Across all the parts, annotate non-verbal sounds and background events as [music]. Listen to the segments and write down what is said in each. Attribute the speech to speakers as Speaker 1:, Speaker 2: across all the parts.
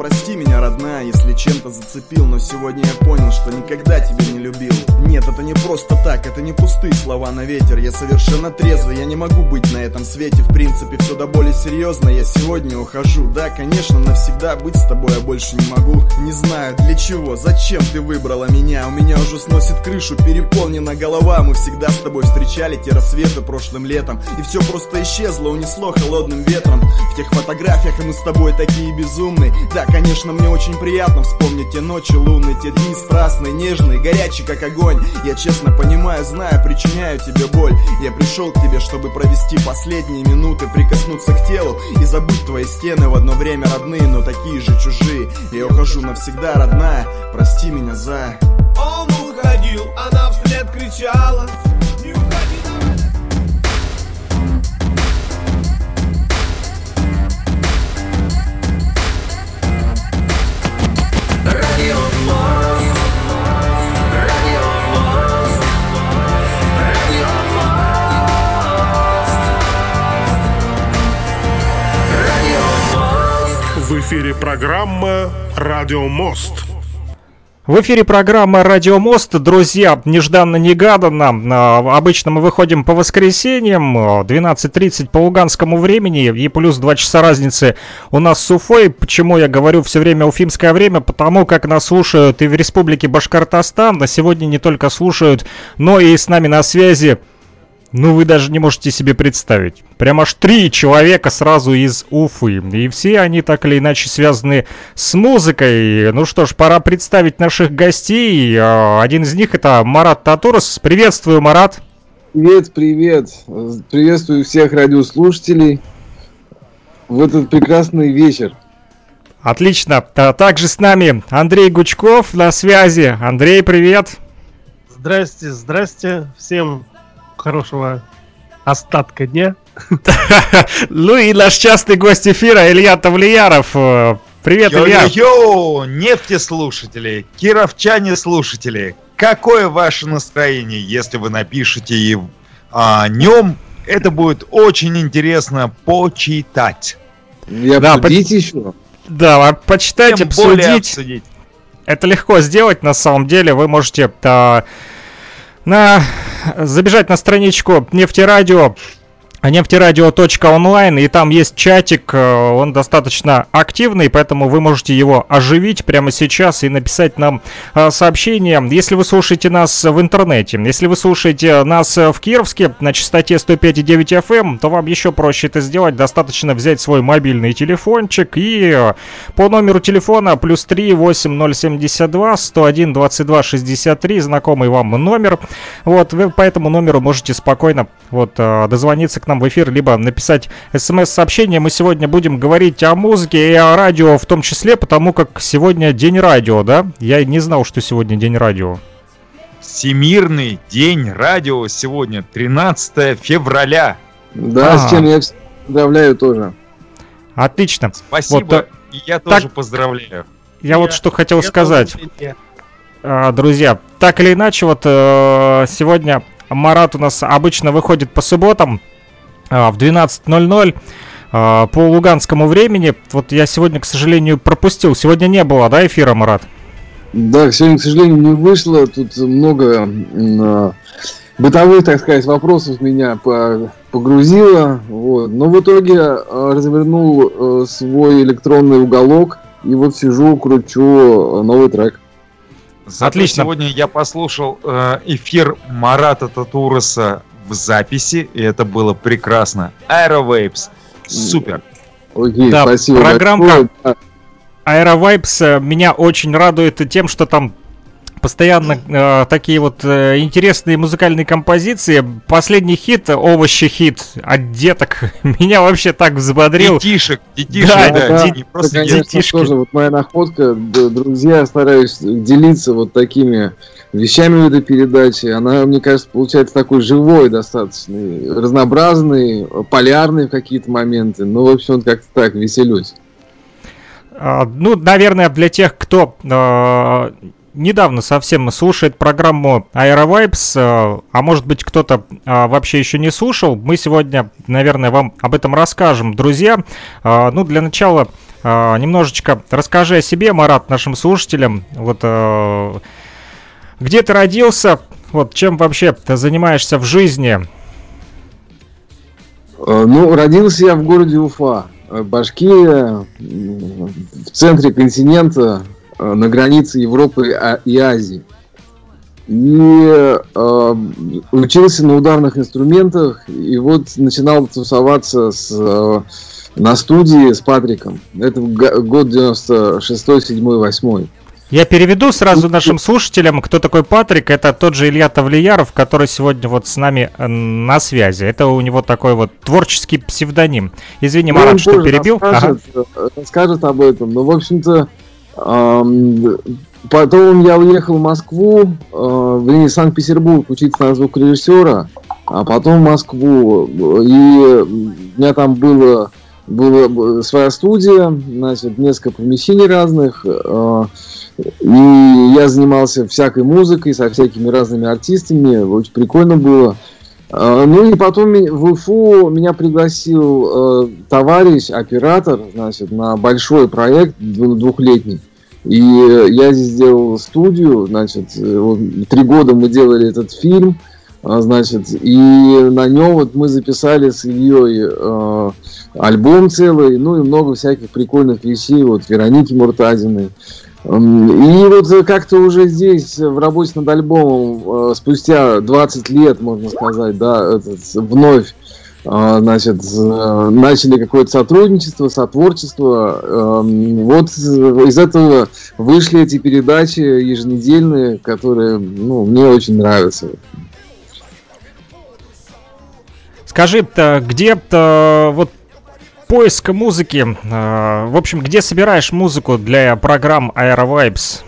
Speaker 1: прости меня, родная, если чем-то зацепил Но сегодня я понял, что никогда тебя не любил. Нет, это не просто так, это не пустые слова на ветер. Я совершенно трезвый, я не могу быть на этом свете. В принципе, все до боли серьезно, я сегодня ухожу. Да, конечно, навсегда быть с тобой я больше не могу. Не знаю, для чего, зачем ты выбрала меня? У меня уже сносит крышу, переполнена голова. Мы всегда с тобой встречали те рассветы прошлым летом. И все просто исчезло, унесло холодным ветром. В тех фотографиях мы с тобой такие безумные. Да, конечно, мне очень приятно вспомнить те ночи лунные Те дни страстные, нежные, горячие как огонь. Я честно понимаю, знаю, причиняю тебе боль. Я пришел к тебе, чтобы провести последние минуты Прикоснуться к телу и забыть твои стены В одно время родные, но такие же чужие. Я ухожу навсегда, родная, прости меня за...
Speaker 2: Он уходил, она вслед кричала
Speaker 3: эфире программа «Радио Мост».
Speaker 4: В эфире программа «Радио Мост». Друзья, нежданно-негаданно. А, Обычно мы выходим по воскресеньям, а, 12.30 по луганскому времени и плюс 2 часа разницы у нас с Уфой. Почему я говорю все время уфимское время? Потому как нас слушают и в республике Башкортостан. На сегодня не только слушают, но и с нами на связи ну, вы даже не можете себе представить. Прям аж три человека сразу из Уфы. И все они так или иначе связаны с музыкой. Ну что ж, пора представить наших гостей. А, Один из них это Марат Татурос. Приветствую, Марат.
Speaker 5: Привет, привет. Приветствую всех радиослушателей в этот прекрасный вечер.
Speaker 4: Отлично. Также с нами Андрей Гучков на связи. Андрей, привет.
Speaker 6: Здрасте, здрасте. Всем хорошего остатка дня. [laughs]
Speaker 4: Ну и наш частый гость эфира Илья Тавлияров. Э, Привет, Илья.
Speaker 7: Йо-йо-йо, нефтеслушатели, кировчане слушатели, какое ваше настроение, если вы напишете и о нем, это будет очень интересно почитать.
Speaker 5: И
Speaker 4: Да,
Speaker 5: обсудить еще.
Speaker 4: Да, а почитать,
Speaker 7: Тем
Speaker 4: обсудить.
Speaker 7: обсудить.
Speaker 4: Это легко сделать на самом деле. Вы можете а, на, забежать на страничку нефтерадио нефтерадио.онлайн, и там есть чатик, э, он достаточно активный, поэтому вы можете его оживить прямо сейчас и написать нам э, сообщение. Если вы слушаете нас в интернете, если вы слушаете нас э, в Кировске на частоте 105,9 FM, эм, то вам еще проще это сделать. Достаточно взять свой мобильный телефончик и по номеру телефона плюс 3 8072 101 22 63, знакомый вам номер. Вот, вы по этому номеру можете спокойно вот дозвониться к нам в эфир, либо написать смс-сообщение. Мы сегодня будем говорить о музыке и о радио в том числе, потому как сегодня день радио, да? Я не знал, что сегодня день радио.
Speaker 7: Всемирный день радио сегодня, 13 февраля.
Speaker 5: Да,
Speaker 4: А.
Speaker 5: с чем я поздравляю тоже.
Speaker 4: Отлично.
Speaker 7: Спасибо,
Speaker 4: Вот,
Speaker 7: и я
Speaker 4: так-
Speaker 7: тоже поздравляю.
Speaker 4: Я вот что хотел
Speaker 6: Я
Speaker 4: сказать.
Speaker 6: тоже.
Speaker 4: А, Друзья, так или иначе, вот э, сегодня Марат у нас обычно выходит по субботам а, в 12.00 а, по луганскому времени. Вот я сегодня, к сожалению, пропустил. Сегодня не было, да, эфира, Марат?
Speaker 5: Да, сегодня, к сожалению, не вышло. Тут много а, бытовых, так сказать, вопросов меня по- погрузило. Вот. Но в итоге а, развернул э, свой электронный уголок. И вот сижу, кручу э, новый трек.
Speaker 7: Зато
Speaker 4: Отлично.
Speaker 7: Сегодня я послушал э, эфир Марата Татуроса в записи, и это было прекрасно. Aerowaves. Супер.
Speaker 5: Окей,
Speaker 4: Да,
Speaker 5: спасибо.
Speaker 4: программка.
Speaker 5: большое.
Speaker 4: Э, меня очень радует тем, что там постоянно э, такие вот э, интересные музыкальные композиции. Последний хит, овощи хит от деток, [laughs] меня вообще так взбодрил.
Speaker 7: Детишек, детишек,
Speaker 4: Да,
Speaker 7: да,
Speaker 5: да,
Speaker 7: не просто
Speaker 5: Это, конечно,
Speaker 4: детишки.
Speaker 5: тоже вот моя находка. Друзья, я стараюсь делиться вот такими вещами в этой передаче. Она, мне кажется, получается такой живой достаточно, разнообразный, полярный в какие-то моменты. Ну, в общем, вот как-то так, веселюсь.
Speaker 4: А, Ну, наверное, для тех, кто э, недавно совсем слушает программу Aerovibes, э, а может быть кто-то э, вообще еще не слушал, мы сегодня, наверное, вам об этом расскажем. Друзья, э, ну, для начала немножечко расскажи о себе, Марат, нашим слушателям. Вот где ты родился? Вот чем вообще ты занимаешься в жизни?
Speaker 5: Ну, родился я в городе Уфа, Башкирия, в центре континента, на границе Европы а- и Азии. И э, учился на ударных инструментах, и вот начинал тусоваться с, э, на студии с Патриком. Это год 96 7 8
Speaker 4: Я переведу сразу нашим слушателям, кто такой Патрик. Это тот же Илья Тавлияров, который сегодня вот с нами э, на связи. Это у него такой вот творческий псевдоним. Извини,
Speaker 5: Ну,
Speaker 4: Марат, что перебил. Ага.
Speaker 5: Расскажет, э, расскажет об этом. Но, в общем-то, потом я уехал в Москву, э, в Санкт-Петербург учиться на звукорежиссера, а потом в Москву. И у меня там было, была своя студия, значит, несколько помещений разных. э, и я занимался всякой музыкой, со всякими разными артистами. Очень прикольно было. А, Ну и потом в Уфу меня пригласил э, товарищ, оператор, значит, на большой проект дву- двухлетний. И я здесь сделал студию, значит, вот три года мы делали этот фильм, а, значит, и на нем вот мы записали с Ильей э, альбом целый, ну и много всяких прикольных вещей, вот Вероники Муртазиной. И вот э, как-то уже здесь, э, в работе над альбомом, э, спустя 20 лет, можно сказать, да, вновь значит, начали какое-то сотрудничество, сотворчество. Эм, Вот из этого вышли эти передачи еженедельные, которые ну, мне очень нравятся.
Speaker 4: Скажи, то где то вот поиск музыки, э, в общем, где собираешь музыку для программ Aero Vibes?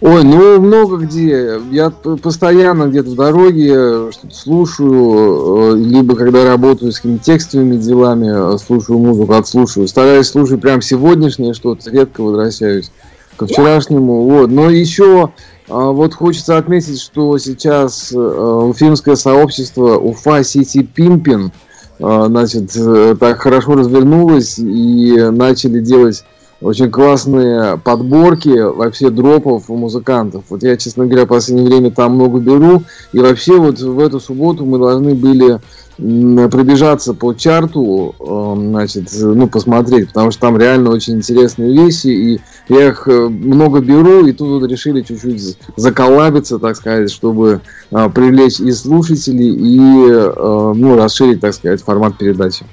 Speaker 5: Ой, ну много где. Я постоянно где-то в дороге что-то слушаю, э, либо когда работаю с какими-то текстовыми делами, э, слушаю музыку, отслушиваю. Стараюсь слушать прям сегодняшнее что-то, редко возвращаюсь ко вчерашнему. Вот. Но еще вот хочется отметить, что сейчас э, уфимское сообщество Уфа Сити Пимпин значит, э, так хорошо развернулось и начали делать очень классные подборки вообще дропов у музыкантов. Вот я, честно говоря, в последнее время там много беру. И вообще вот в эту субботу мы должны были пробежаться по чарту, эм, значит, ну, посмотреть, потому что там реально очень интересные вещи, и я их э, много беру, и тут вот решили чуть-чуть заколабиться, так сказать, чтобы э, привлечь и слушателей, и, э, ну, расширить, так сказать, формат передачи.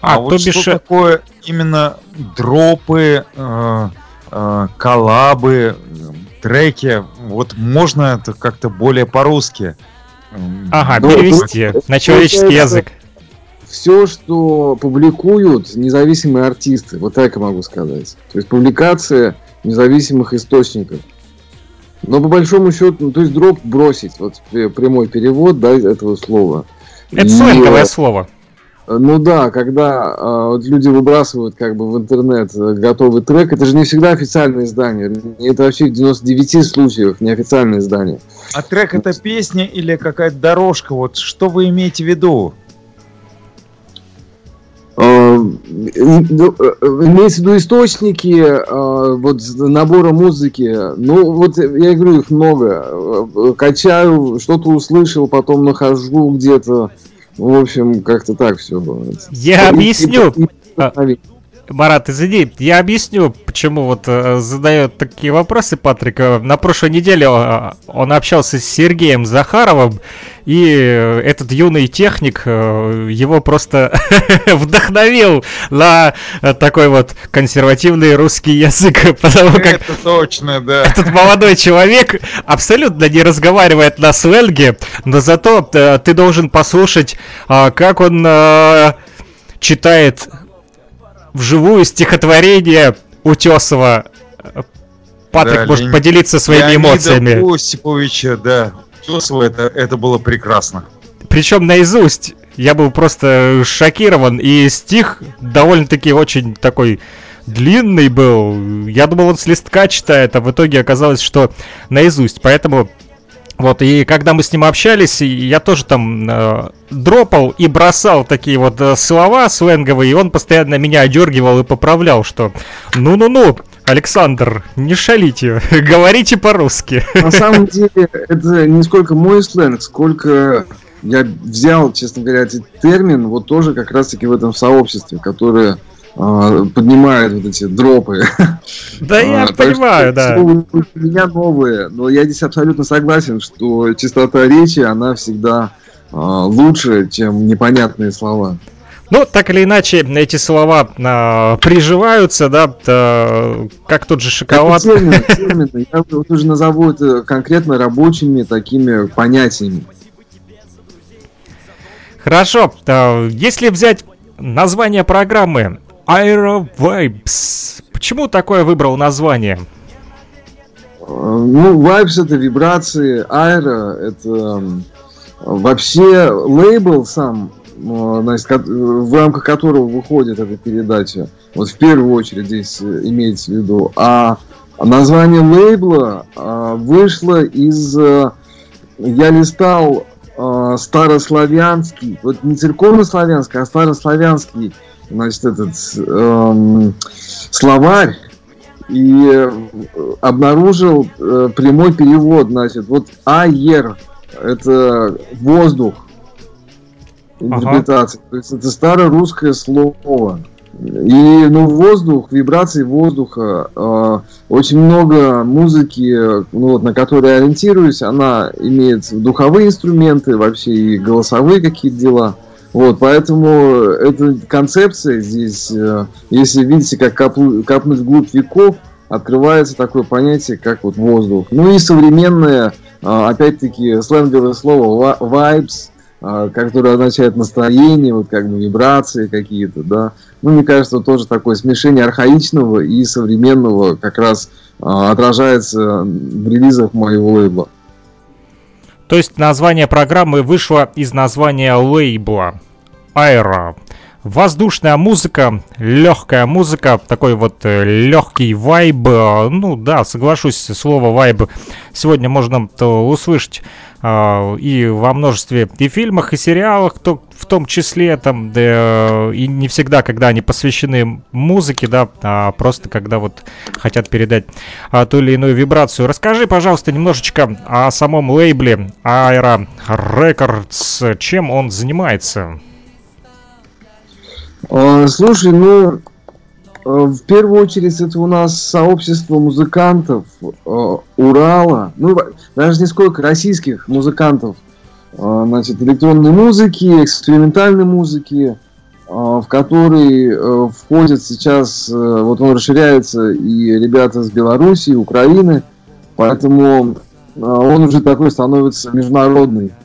Speaker 7: А,
Speaker 4: А,
Speaker 7: вот
Speaker 4: то
Speaker 7: что
Speaker 4: бишь, э,
Speaker 7: такое именно дропы, э, э, коллабы, треки? Вот можно это как-то более по-русски?
Speaker 4: Ага,
Speaker 5: Ну,
Speaker 4: перевести на человеческий язык.
Speaker 5: все, что публикуют независимые артисты, вот так я могу сказать. То есть публикация независимых источников. Но по большому счету, ну, то есть дроп бросить, вот пр- прямой перевод да, этого слова.
Speaker 4: Это
Speaker 5: И,
Speaker 4: сленговое
Speaker 5: э,
Speaker 4: слово.
Speaker 5: Ну да, когда а, вот люди выбрасывают как бы в интернет э, готовый трек, это же не всегда официальное издание. Это вообще в 99 случаях неофициальное издание.
Speaker 7: А трек это песня или какая-то дорожка? Вот что вы имеете в виду?
Speaker 5: Э, ну, э, Имеется в виду источники э, вот набора музыки. Ну, вот я говорю, их много. Э, Качаю, что-то услышал, потом нахожу где-то. В общем, как-то так все.
Speaker 4: Я объясню. Марат, извини, я объясню, почему вот э, задает такие вопросы Патрик. На прошлой неделе э, он общался с Сергеем Захаровым, и э, этот юный техник его просто [laughs] вдохновил на такой вот консервативный русский язык, [laughs] потому как
Speaker 7: Это точно, да.
Speaker 4: этот молодой человек абсолютно не разговаривает на сленге, но зато ты должен послушать, как он читает вживую стихотворение Утесова. Патрик
Speaker 7: Да,
Speaker 4: может
Speaker 7: Леонид-
Speaker 4: поделиться своими
Speaker 7: Леонида
Speaker 4: эмоциями.
Speaker 7: Осиповича, да. Чувство это, это было прекрасно.
Speaker 4: Причем наизусть. Я был просто шокирован. И стих довольно-таки очень такой длинный был. Я думал, он с листка читает, а в итоге оказалось, что наизусть. Поэтому Вот, и когда мы с ним общались, я тоже там э, дропал и бросал такие вот э, слова сленговые, и он постоянно меня одергивал и поправлял, что ну-ну-ну, Александр, не шалите, [laughs] говорите по-русски.
Speaker 5: На самом деле, это не сколько мой сленг, сколько я взял, честно говоря, этот термин вот тоже как раз-таки в этом сообществе, которое поднимает вот эти дропы.
Speaker 4: Да, я
Speaker 5: А,
Speaker 4: понимаю, да.
Speaker 5: у меня новые, но я здесь абсолютно согласен, что чистота речи, она всегда а, лучше, чем непонятные слова.
Speaker 4: Ну, так или иначе, эти слова а, приживаются, да, э, как тот же шоколад.
Speaker 5: Это термины, термины. Я вот уже назову это конкретно рабочими такими понятиями.
Speaker 4: Хорошо, э, если взять название программы Aero Vibes, почему такое выбрал название?
Speaker 5: Э, Ну, вайбс это вибрации, аэро это вообще лейбл сам, э, значит, ко- в рамках которого выходит эта передача. Вот в первую очередь здесь э, имеется в виду. А название лейбла э, вышло из... э, Я листал э, старославянский, вот не церковнославянский, а старославянский, значит, этот эм, словарь, и э, обнаружил э, прямой перевод, значит, вот аер это воздух интерпретация, то есть это старорусское слово. И ну воздух, вибрации воздуха, э, очень много музыки, ну, вот, на которой я ориентируюсь, она имеет духовые инструменты, вообще и голосовые какие-то дела. Вот, поэтому эта концепция здесь, э, если видите, как копну- копнуть вглубь веков, открывается такое понятие, как вот воздух. Ну и современное, а, опять-таки, сленговое слово vibes, а, которое означает настроение, вот как бы вибрации какие-то, да. Ну, мне кажется, тоже такое смешение архаичного и современного как раз а, отражается в релизах моего лейбла.
Speaker 4: То есть название программы вышло из названия лейбла Aero. Воздушная музыка, легкая музыка, такой вот легкий вайб. э, Ну да, соглашусь, слово вайб сегодня можно то услышать э, и во множестве и фильмах, и сериалах, то, в том числе там, да, э, и не всегда, когда они посвящены музыке, да, а просто когда вот хотят передать а, ту или иную вибрацию. Расскажи, пожалуйста, немножечко о самом лейбле Aero Records, чем он занимается.
Speaker 5: А, Слушай, ну, э, в первую очередь это у нас сообщество музыкантов э, Урала, ну, даже не сколько российских музыкантов, значит, электронной музыки, экспериментальной музыки, в который входят сейчас, вот он расширяется, и ребята с Беларуси, Украины, поэтому он уже такой становится международный. а,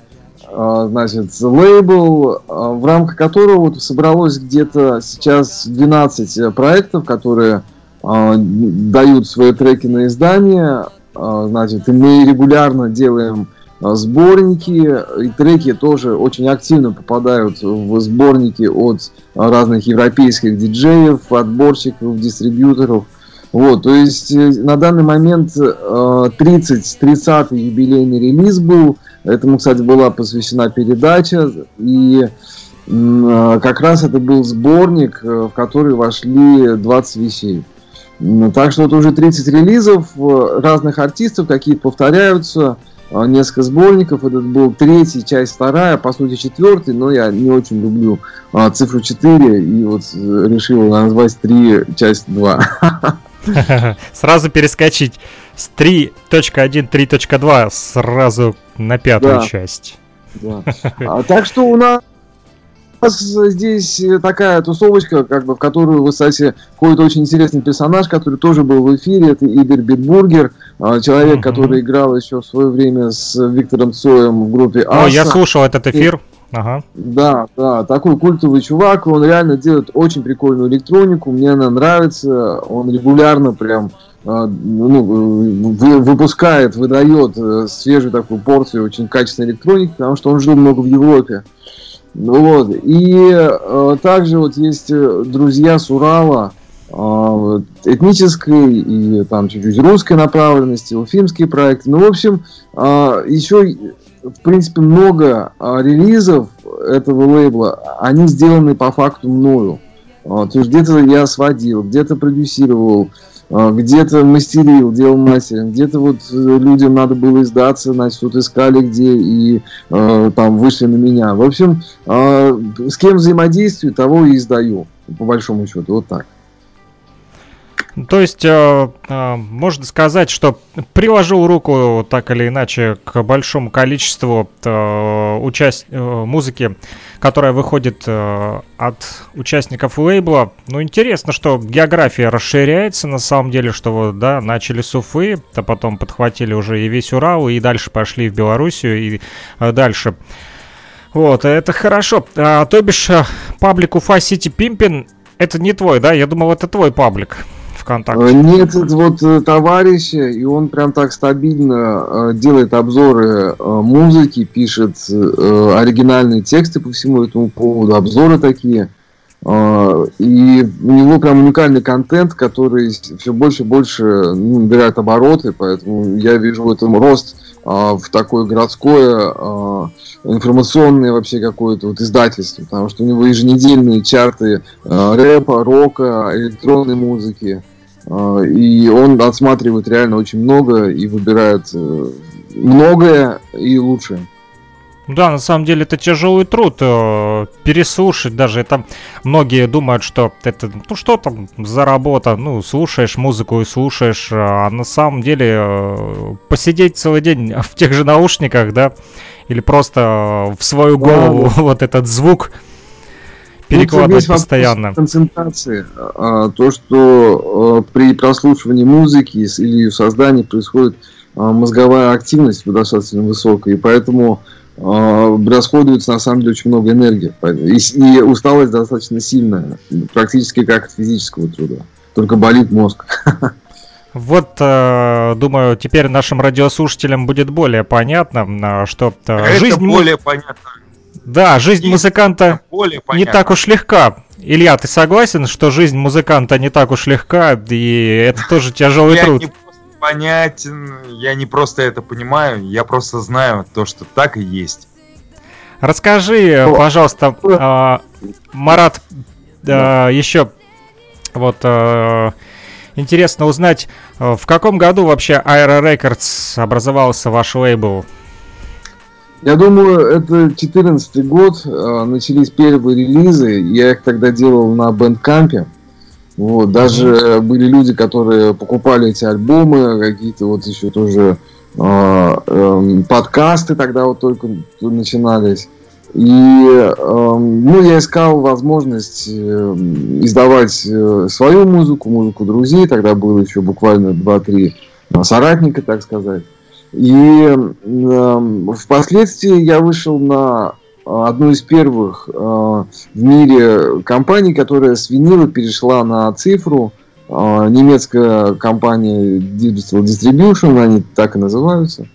Speaker 5: значит, лейбл, а, в рамках которого вот собралось где-то сейчас 12 проектов, которые дают свои треки на издание. Значит, и мы регулярно делаем сборники, и треки тоже очень активно попадают в сборники от разных европейских диджеев, отборщиков, дистрибьюторов. Вот, то есть э, на данный момент э, 30, 30 юбилейный релиз был, Этому, кстати, была посвящена передача, и э, как раз это был сборник, э, в который вошли 20 вещей. Так что это уже 30 релизов э, разных артистов, какие-то повторяются, э, несколько сборников. Этот был третий, часть вторая, по сути четвертый, но я не очень люблю э, цифру 4 и вот э, решил назвать 3, часть 2. [laughs] [laughs]
Speaker 4: Сразу перескочить с 3.1, 3.2 сразу на пятую
Speaker 5: Да.
Speaker 4: часть.
Speaker 5: Да. [laughs] А, так что у нас здесь э, такая тусовочка, как бы, в которую, кстати, входит очень интересный персонаж, который тоже был в эфире. Это Игорь Битбургер, а, человек,
Speaker 4: Мгм.
Speaker 5: который играл еще в свое время с Виктором Цоем в группе
Speaker 4: О, я
Speaker 5: Аса.
Speaker 4: слушал этот эфир. Ага.
Speaker 5: Да, да, такой культовый чувак, он реально делает очень прикольную электронику, мне она нравится, он регулярно прям а, ну, вы- выпускает, выдает э, свежую такую порцию очень качественной электроники, потому что он жил много в Европе. Ну Вот. И э, также вот есть э, друзья с Урала, а, этнической и там чуть-чуть русской направленности, уфимские проекты. Ну, в общем, а, еще, в принципе, много а, релизов этого лейбла, они сделаны по факту мною. То есть где-то я сводил, где-то продюсировал, где-то мастерил, делал мастеринг, где-то вот э, людям надо было издаться, значит, вот искали где и э, там вышли на меня. В общем, э, с кем взаимодействую, того и издаю, по большому счету, вот так.
Speaker 4: То есть, э, э, можно сказать, что приложил руку так или иначе к большому количеству э, участ... э, музыки, которая выходит э, от участников лейбла. Ну, интересно, что география расширяется на самом деле, что вот, да, начали с Уфы, а потом подхватили уже и весь Урал, и дальше пошли в Белоруссию, и э, дальше. Вот, это хорошо. А, то бишь, э, паблик Уфа Сити Пимпин, это не твой, да? Я думал, это твой паблик. ВКонтакте?
Speaker 5: Э, нет, это вот э, товарищ, и он прям так стабильно э, делает обзоры музыки, пишет оригинальные тексты по всему этому поводу, обзоры такие. И у него прям уникальный контент, который все больше и больше ну, набирает обороты, поэтому я вижу в этом рост в такое городское информационное вообще какое-то вот издательство, потому что у него еженедельные чарты рэпа, рока, электронной музыки. А, и он отсматривает реально очень много и выбирает э, многое и лучшее.
Speaker 4: Да, на самом деле это тяжелый труд э, переслушать даже. Это многие думают, что это ну что там за работа, ну слушаешь музыку и слушаешь, а на самом деле э, посидеть целый день [laughs] в тех же наушниках, да, или просто в свою голову да, да. [laughs] вот этот звук перекладывать постоянно.
Speaker 5: Концентрации. А, то, что а, при прослушивании музыки или ее создании происходит а, мозговая активность достаточно высокая, и поэтому расходуется на самом деле очень много энергии. И, и усталость достаточно сильная, практически как от физического труда. Только болит мозг. [laughs]
Speaker 4: Вот, э, думаю, теперь нашим радиослушателям будет более понятно, что э,
Speaker 7: Это жизнь... более понятно
Speaker 4: да, жизнь и музыканта не так уж легка. Илья, ты согласен, что жизнь музыканта не так уж легка, и это тоже тяжелый
Speaker 7: я
Speaker 4: труд?
Speaker 7: Не понятен, я не просто это понимаю, я просто знаю то, что так и есть.
Speaker 4: Расскажи, пожалуйста, э, Марат, э, еще вот э, интересно узнать, в каком году вообще Aero Records образовался ваш лейбл?
Speaker 5: Я думаю, это 14 год, э, начались первые релизы, я их тогда делал на бэндкампе. Вот, даже были люди, которые покупали эти альбомы, какие-то вот еще тоже э, э, подкасты тогда вот только начинались. И э, ну, я искал возможность э, издавать э, свою музыку, музыку друзей. Тогда было еще буквально 2-3 соратника, так сказать. И э, впоследствии я вышел на одну из первых э, в мире компаний, которая с винила перешла на цифру. Э, немецкая компания Digital Distribution, они так и называются.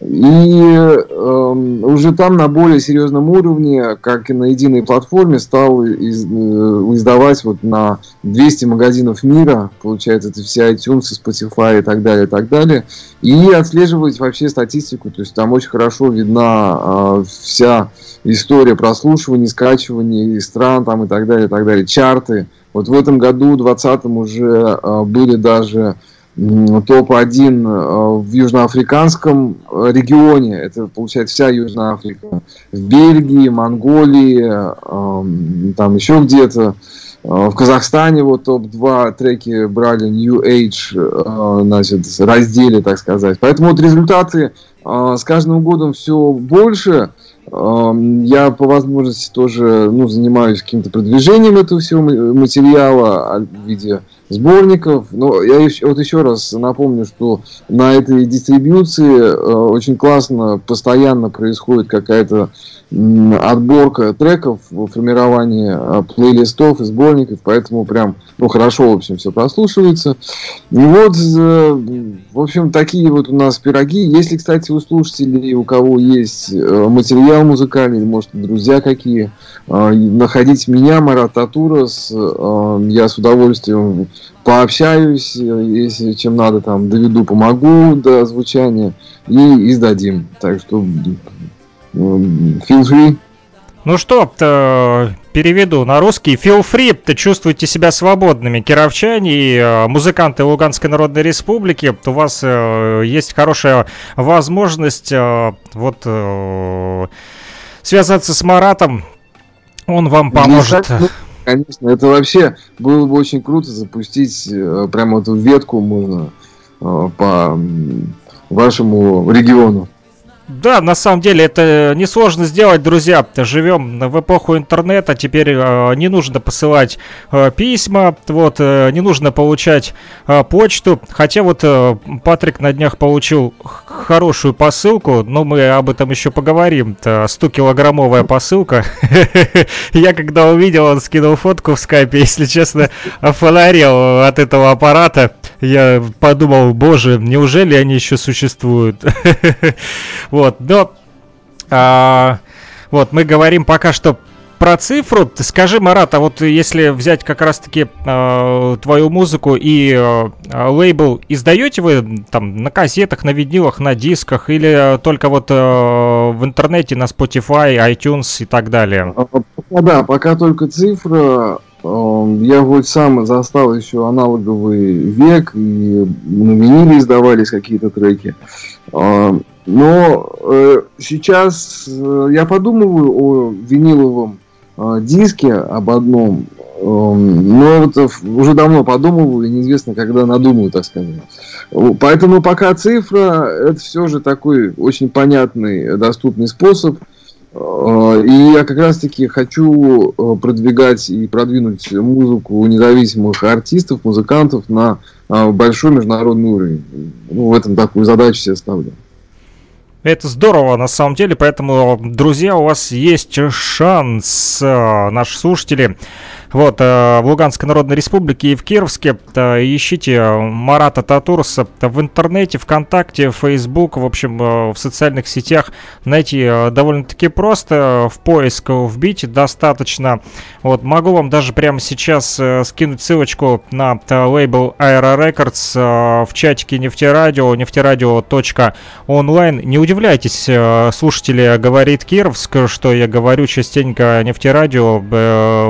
Speaker 5: И э, уже там на более серьезном уровне, как и на единой платформе, стал из, э, издавать вот на 200 магазинов мира, получается, это все iTunes, Spotify и так далее, и так далее, и отслеживать вообще статистику, то есть там очень хорошо видна э, вся история прослушивания, скачивания стран там и так далее, и так далее, чарты. Вот в этом году, 2020 уже э, были даже топ-1 э, в южноафриканском э, регионе, это получается вся Южная Африка, в Бельгии, Монголии, эм, там еще где-то, э, в Казахстане вот топ-2 треки брали New Age, значит, разделе, так сказать. Поэтому вот результаты с каждым годом все больше. Я по возможности тоже ну, занимаюсь каким-то продвижением этого всего материала а, в виде сборников. Но я еще, вот еще раз напомню, что на этой дистрибьюции э, очень классно постоянно происходит какая-то отборка треков, формирование э, плейлистов и сборников, поэтому прям ну, хорошо, в общем, все прослушивается. И вот, э, в общем, такие вот у нас пироги. Если, кстати, у слушателей, у кого есть э, материал музыкальный, может, друзья какие, находить меня, Марат Татурас, я с удовольствием пообщаюсь, если чем надо, там доведу, помогу до звучания и издадим. Так что feel free.
Speaker 4: Ну что, переведу на русский. Feel free, ты чувствуете себя свободными. Кировчане и э, музыканты Луганской Народной Республики, у вас э, есть хорошая возможность э, вот связаться с Маратом. Он вам поможет.
Speaker 5: Конечно, это вообще было бы очень круто запустить прямо эту ветку можно по вашему региону.
Speaker 4: Да, на самом деле это несложно сделать, друзья. Живем в эпоху интернета, теперь э, не нужно посылать э, письма, вот, э, не нужно получать э, почту. Хотя вот э, Патрик на днях получил хорошую посылку, но мы об этом еще поговорим. 100-килограммовая посылка. [laughs] Я когда увидел, он скинул фотку в скайпе, если честно, фонарел от этого аппарата. Я подумал, боже, неужели они еще существуют? [laughs] Вот, но... А, вот, мы говорим пока что про цифру. Скажи, Марат, а вот если взять как раз-таки э, твою музыку и э, лейбл, издаете вы там на кассетах, на винилах, на дисках или только вот э, в интернете, на Spotify, iTunes и так далее?
Speaker 5: Пока да, пока только цифра. Э, я вот сам застал еще аналоговый век, и на виниле издавались какие-то треки. Э, но э, сейчас э, я подумываю о виниловом э, диске, об одном, э, но вот уже давно подумываю, и неизвестно, когда надумаю, так сказать. Поэтому пока цифра, это все же такой очень понятный, доступный способ. Э, и я как раз таки хочу э, продвигать и продвинуть музыку независимых артистов, музыкантов на э, большой международный уровень. Ну, в этом такую задачу себе ставлю.
Speaker 4: Это здорово, на самом деле, поэтому, друзья, у вас есть шанс, наши слушатели, вот, э, в Луганской Народной Республике и в Кировске э, ищите Марата Татурса в интернете, ВКонтакте, Facebook, в общем, э, в социальных сетях найти довольно-таки просто, в поиск вбить достаточно. Вот, могу вам даже прямо сейчас скинуть ссылочку на лейбл Aero Records в чатике Нефтерадио, нефтерадио.онлайн. Не удивляйтесь, слушатели, говорит Кировск, что я говорю частенько Нефтерадио,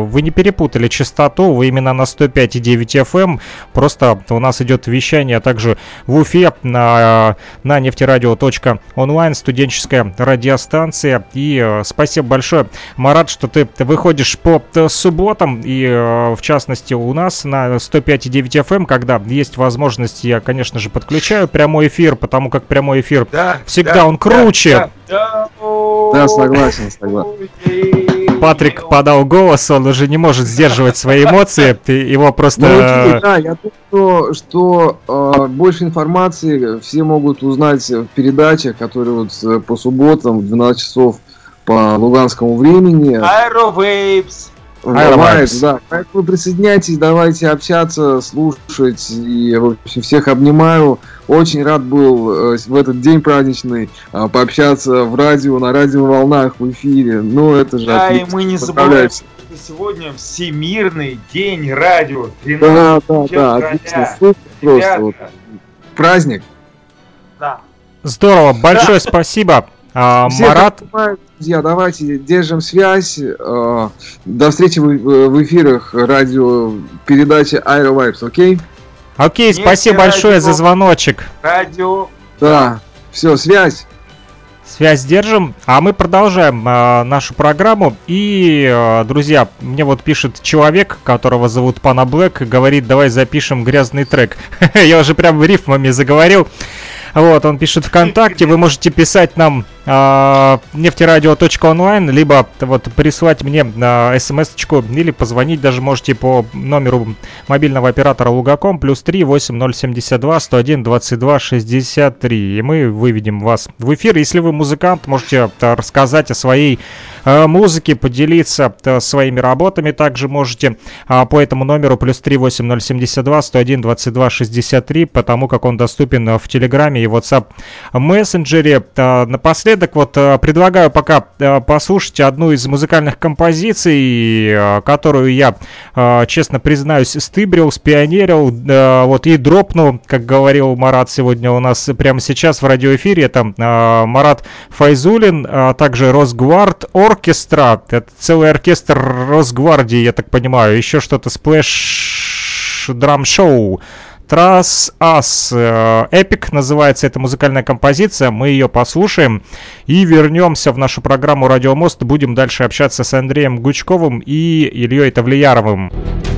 Speaker 4: вы не перепутайте перепутали частоту, вы именно на 105,9 FM. Эм. Просто у нас идет вещание, а также в Уфе на, на нефтерадио.онлайн, студенческая радиостанция. И э, спасибо большое, Марат, что ты выходишь по э, субботам и э, в частности у нас на 105,9 FM, эм, когда есть возможность, я, конечно же, подключаю прямой эфир, потому как прямой эфир да, всегда да, он круче.
Speaker 5: Да, да, да согласен, согласен.
Speaker 4: Патрик подал голос, он уже не может сдерживать свои эмоции, его просто... Ну,
Speaker 5: да, я думаю, что э, больше информации все могут узнать в передачах, которые вот э, по субботам в 12 часов по луганскому времени.
Speaker 7: Aerowaves.
Speaker 5: Aerowaves, да. Поэтому присоединяйтесь, давайте общаться, слушать. И, в общем, всех обнимаю. Очень рад был э, в этот день праздничный э, пообщаться в радио, на радиоволнах, в эфире. Ну, это же
Speaker 7: Да, отлично. и мы не забываем, что сегодня Всемирный день радио.
Speaker 5: Да, да, да, отлично. Супер просто. Вот. Праздник.
Speaker 4: Да. Здорово, большое да. спасибо. А, Все Марат...
Speaker 5: Друзья, давайте держим связь. А, до встречи в эфирах радио передачи Aero Vibes, окей?
Speaker 4: Окей, Вместе спасибо большое радио, за звоночек.
Speaker 7: Радио.
Speaker 5: Да, все, связь.
Speaker 4: Связь держим, а мы продолжаем э, нашу программу. И, э, друзья, мне вот пишет человек, которого зовут Пана Блэк, говорит, давай запишем грязный трек. [laughs] Я уже прям рифмами заговорил. Вот, он пишет ВКонтакте, вы можете писать нам э, нефтерадио.онлайн, либо вот прислать мне э, смс-очку или позвонить даже можете по номеру мобильного оператора Лугаком плюс 3 8072 101 22 63. И мы выведем вас в эфир. Если вы музыкант, можете э, рассказать о своей э, музыке, поделиться своими работами. Также можете по этому номеру плюс 3 8072 101 22 63, потому как он доступен в Телеграме и WhatsApp мессенджере. Напоследок напоследок вот предлагаю пока послушать одну из музыкальных композиций, которую я, честно признаюсь, стыбрил, спионерил, вот и дропнул, как говорил Марат сегодня у нас прямо сейчас в радиоэфире. Это Марат Файзулин, а также Росгвард Orchestra. Это целый оркестр Росгвардии, я так понимаю. Еще что-то Splash drum show. Трас Ас. Эпик называется эта музыкальная композиция. Мы ее послушаем и вернемся в нашу программу Радиомост. Будем дальше общаться с Андреем Гучковым и Ильей Тавлияровым.
Speaker 3: Программа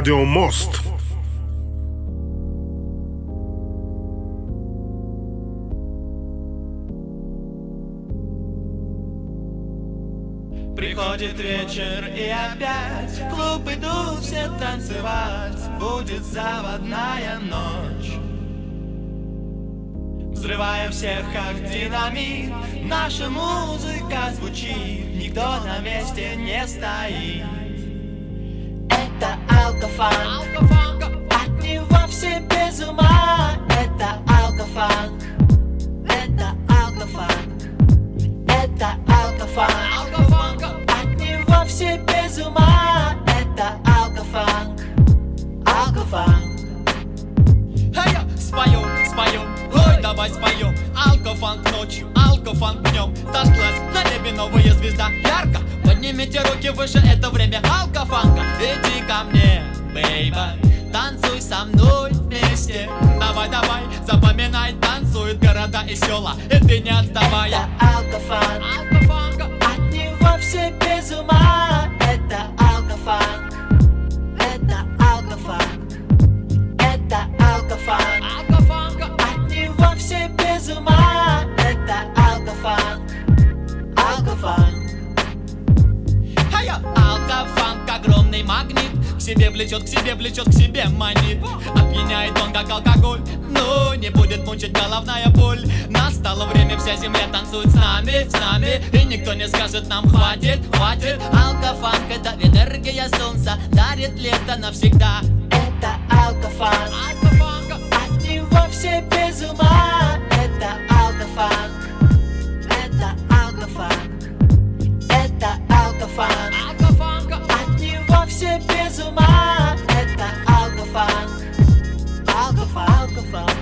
Speaker 3: «Радио Мост».
Speaker 8: Приходит вечер и опять в клуб идут все танцевать. Будет заводная ночь. Взрываем всех как динамит Наша музыка звучит. Никто на месте не стоит алкофанк От него все без ума. Это алкофанк Это алкофанк Это алкофанк От него все без ума. Это алкофанк Алкофанк
Speaker 9: спою, спою, ой, давай споем. Алкофанк ночью, алкофанк днем. Зажглась на небе новая звезда. Ярко Поднимите руки выше, это время алкофанка Иди ко мне, бейба Танцуй со мной вместе. Давай, давай, запоминай, танцуют города и села. И ты не отставай.
Speaker 8: Это алкофанк, алкофанка От него все без ума. Это алкофанк Это алкофанк Это алкофанк, алкофанка От него все без ума. Это алкофанк Алкофанк
Speaker 9: Алкофанк, огромный магнит. К себе влечет, к себе влечет, к себе манит. Опьяняет он как алкоголь Ну, не будет мучить головная боль. Настало время, вся земля танцует с нами, с нами. И никто не скажет нам хватит, хватит. Алкофанк это энергия солнца Дарит лето навсегда. Это алкофанк. От него все без ума. Это алкофанк. Это алкофанк. Это алкофанк все без ума. Это алкофанк. Алкофанк, алкофанк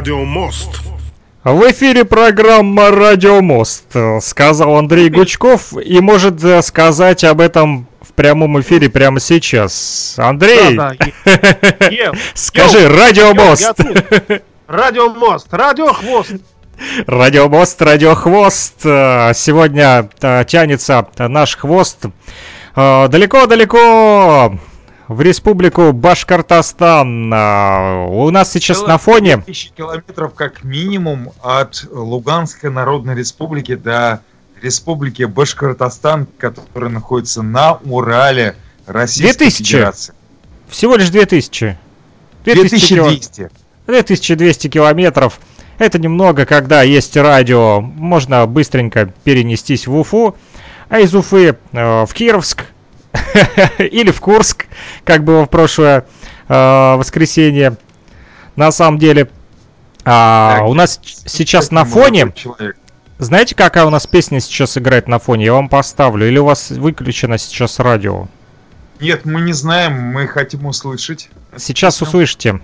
Speaker 3: «Радио Мост».
Speaker 4: В эфире программа «Радио Мост», э, сказал Андрей Гучков, и может э, сказать об этом в прямом эфире прямо сейчас. Андрей,
Speaker 6: Да, да, е- [laughs] е-
Speaker 4: скажи
Speaker 6: йоу,
Speaker 4: «Радио
Speaker 6: йоу,
Speaker 4: Мост».
Speaker 6: я тут. Радио мост, радио хвост.
Speaker 4: Радио Мост, Радио Хвост. Э, Сегодня тянется наш хвост далеко-далеко в республику Башкортостан. Э, У нас сейчас на фоне...
Speaker 7: Тысячи километров как минимум от Луганской Народной Республики до Республики Башкортостан, которая находится на Урале Российской
Speaker 4: 2000.
Speaker 7: Федерации.
Speaker 4: Всего лишь 2000. 2000 кило-
Speaker 7: 2200.
Speaker 4: 2200 километров. Это немного, когда есть радио. Можно быстренько перенестись в Уфу. А из Уфы э, в Кировск [laughs] или в Курск, как было в прошлое э, воскресенье. На самом деле, а, у нас сейчас на фоне... Знаете, какая у нас песня сейчас играет на фоне? Я вам поставлю. Или у вас выключено сейчас радио?
Speaker 7: Нет, мы не знаем, мы хотим услышать.
Speaker 4: Сейчас услышите.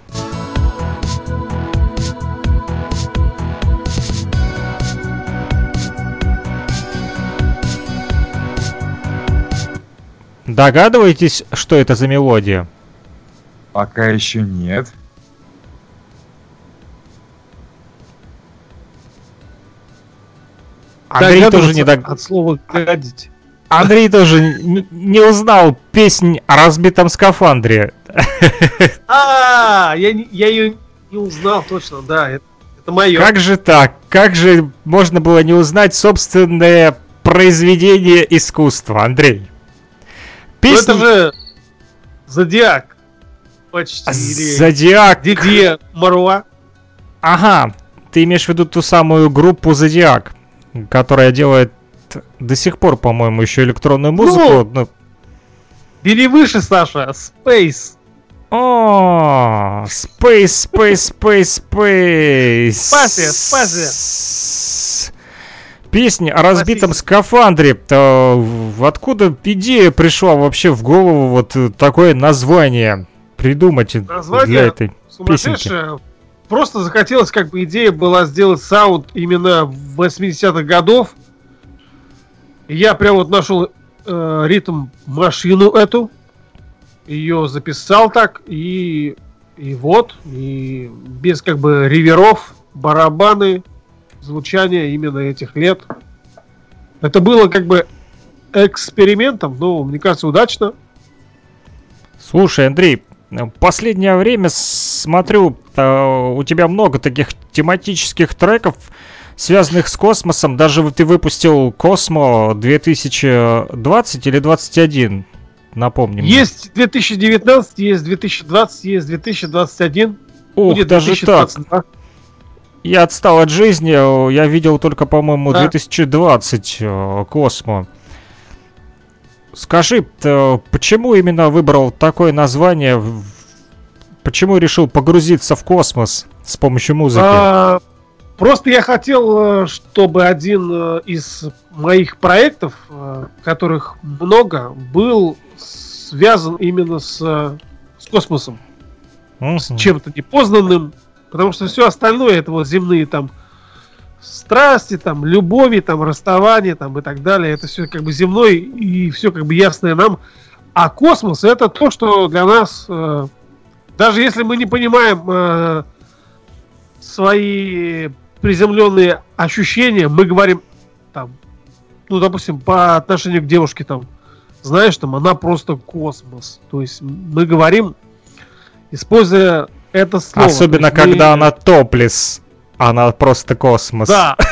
Speaker 4: Догадываетесь, что это за мелодия?
Speaker 7: Пока еще нет.
Speaker 4: Андрей тоже не дог-
Speaker 6: От слова гадить.
Speaker 4: Андрей тоже не узнал песнь о разбитом скафандре. [laughs]
Speaker 6: А, я, я ее не узнал точно, да, это, это мое.
Speaker 4: Как же так? Как же можно было не узнать собственное произведение искусства, Андрей?
Speaker 6: Ну,
Speaker 4: Песня
Speaker 6: это же Зодиак. Почти. Или
Speaker 4: Зодиак.
Speaker 6: Дидье Маруа.
Speaker 4: Ага, ты имеешь в виду ту самую группу Зодиак, которая делает до сих пор, по-моему, еще электронную музыку. Ну,
Speaker 6: Бери выше, Саша. Space.
Speaker 4: О, Space, Space, Space, Space.
Speaker 6: Спаси, спаси.
Speaker 4: Песня о разбитом скафандре. В- Откуда идея пришла вообще в голову вот э, такое название придумать
Speaker 6: Название
Speaker 4: для этой песенки?
Speaker 6: Просто захотелось, как бы идея была сделать саунд именно 80-х годов. Я прям вот нашел э, ритм машину эту. Ее записал так. И, и вот. И без как бы реверов, барабаны, звучание именно этих лет. Это было как бы экспериментом, но мне кажется, удачно.
Speaker 4: Слушай, Андрей, Последнее время смотрю, э, у тебя много таких тематических треков, связанных с космосом. Даже ты выпустил Космо 2020 или 2021, напомним.
Speaker 6: Есть 2019, есть 2020, есть 2021.
Speaker 4: Ух,
Speaker 6: будет
Speaker 4: даже
Speaker 6: 2022.
Speaker 4: так. Я отстал от жизни, э, я видел только, по-моему,
Speaker 6: Да.
Speaker 4: 2020 э, Космо. Скажи, э, почему именно выбрал такое название? Почему решил погрузиться в космос с помощью музыки?
Speaker 6: А, просто я хотел, чтобы один из моих проектов, которых много, был связан именно с, с космосом, с
Speaker 4: Мгм.
Speaker 6: чем-то непознанным, потому что все остальное это вот земные там страсти, там любови, там расставания, там и так далее, это все как бы земное и все как бы ясное нам, а космос это то, что для нас, э, даже если мы не понимаем э, свои приземленные ощущения, мы говорим там, ну, допустим, по отношению к девушке там, знаешь, там, она просто космос. То есть мы говорим, используя это слово.
Speaker 4: Особенно,
Speaker 6: есть
Speaker 4: когда она топлес. Она просто космос.
Speaker 6: Да. [laughs]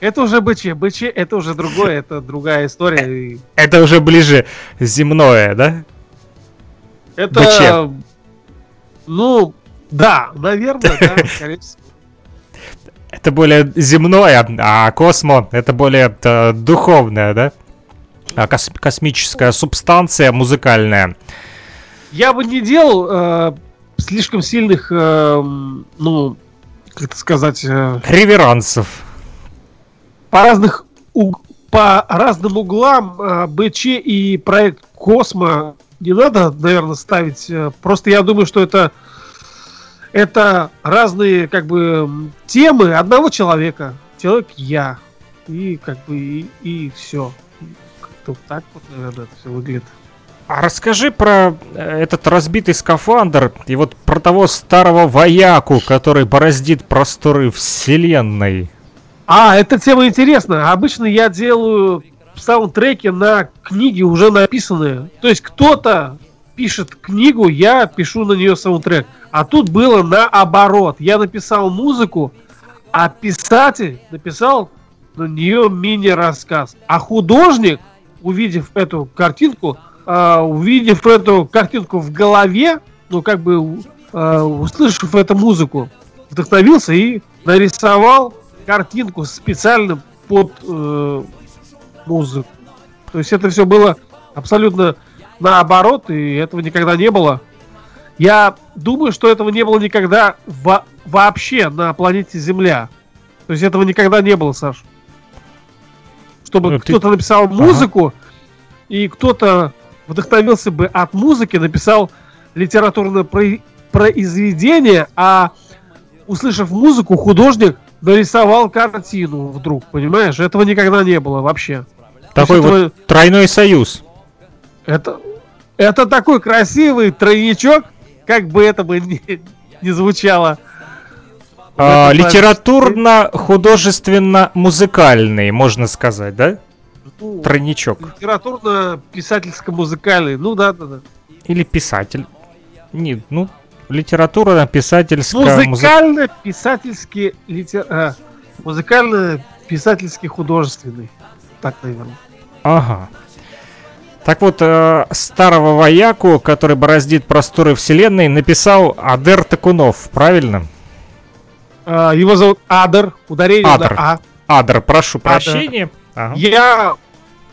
Speaker 6: Это уже БЧ. БЧ это уже другое, это другая история. и
Speaker 4: Это уже ближе земное, да?
Speaker 6: Это,
Speaker 4: БЧ.
Speaker 6: ну, да, наверное, да, [laughs] скорее всего.
Speaker 4: Это более земное, а космо это более э, духовное, да? А кос- космическая субстанция музыкальная.
Speaker 6: Я бы не делал э, слишком сильных, э, ну, как это сказать, э,
Speaker 4: Реверансов.
Speaker 6: по разных уг- по разным углам э, БЧ и проект Космо не надо, наверное, ставить. э, Просто я думаю, что это это разные как бы темы одного человека. Человек я. И как бы и, все. Как-то так вот, наверное, это все выглядит.
Speaker 4: А расскажи про э, этот разбитый скафандр и вот про того старого вояку, который бороздит просторы вселенной.
Speaker 6: А, эта тема интересна. Обычно я делаю саундтреки на книги уже написанные. То есть кто-то пишет книгу, я пишу на нее саундтрек. А тут было наоборот. Я написал музыку, а писатель написал на нее мини-рассказ. А художник, увидев эту картинку, а, увидев эту картинку в голове, ну как бы а, услышав эту музыку, вдохновился и нарисовал картинку специально под э, музыку. То есть это все было абсолютно наоборот, и этого никогда не было. Я думаю, что этого не было никогда во- вообще на планете Земля. То есть этого никогда не было, Саш. Чтобы
Speaker 4: Ну, ты-
Speaker 6: кто-то написал музыку, и кто-то вдохновился бы от музыки, написал литературное про- произведение, а услышав музыку, художник нарисовал картину вдруг, понимаешь? Этого никогда не было вообще.
Speaker 4: Такой
Speaker 6: есть этого-
Speaker 4: вот тройной союз.
Speaker 6: это, это такой красивый тройничок, как бы это бы не, не звучало.
Speaker 4: А, Литературно-художественно-музыкальный, можно сказать, да?
Speaker 6: Ну,
Speaker 4: Тройничок.
Speaker 6: Литературно-писательско-музыкальный. Ну да, да, да.
Speaker 4: Или писатель. Не, ну, литература-писательская музыка.
Speaker 6: Музыкально-писательский литер... а, музыкально-писательский художественный. Так, наверное.
Speaker 4: Ага. Так вот, э, старого вояку, который бороздит просторы вселенной, написал Адер Такунов, правильно?
Speaker 6: А, его зовут Адер. Ударение
Speaker 4: Адер.
Speaker 6: на А.
Speaker 4: Адер, прошу
Speaker 6: Адер.
Speaker 4: прощения. Ага.
Speaker 6: Я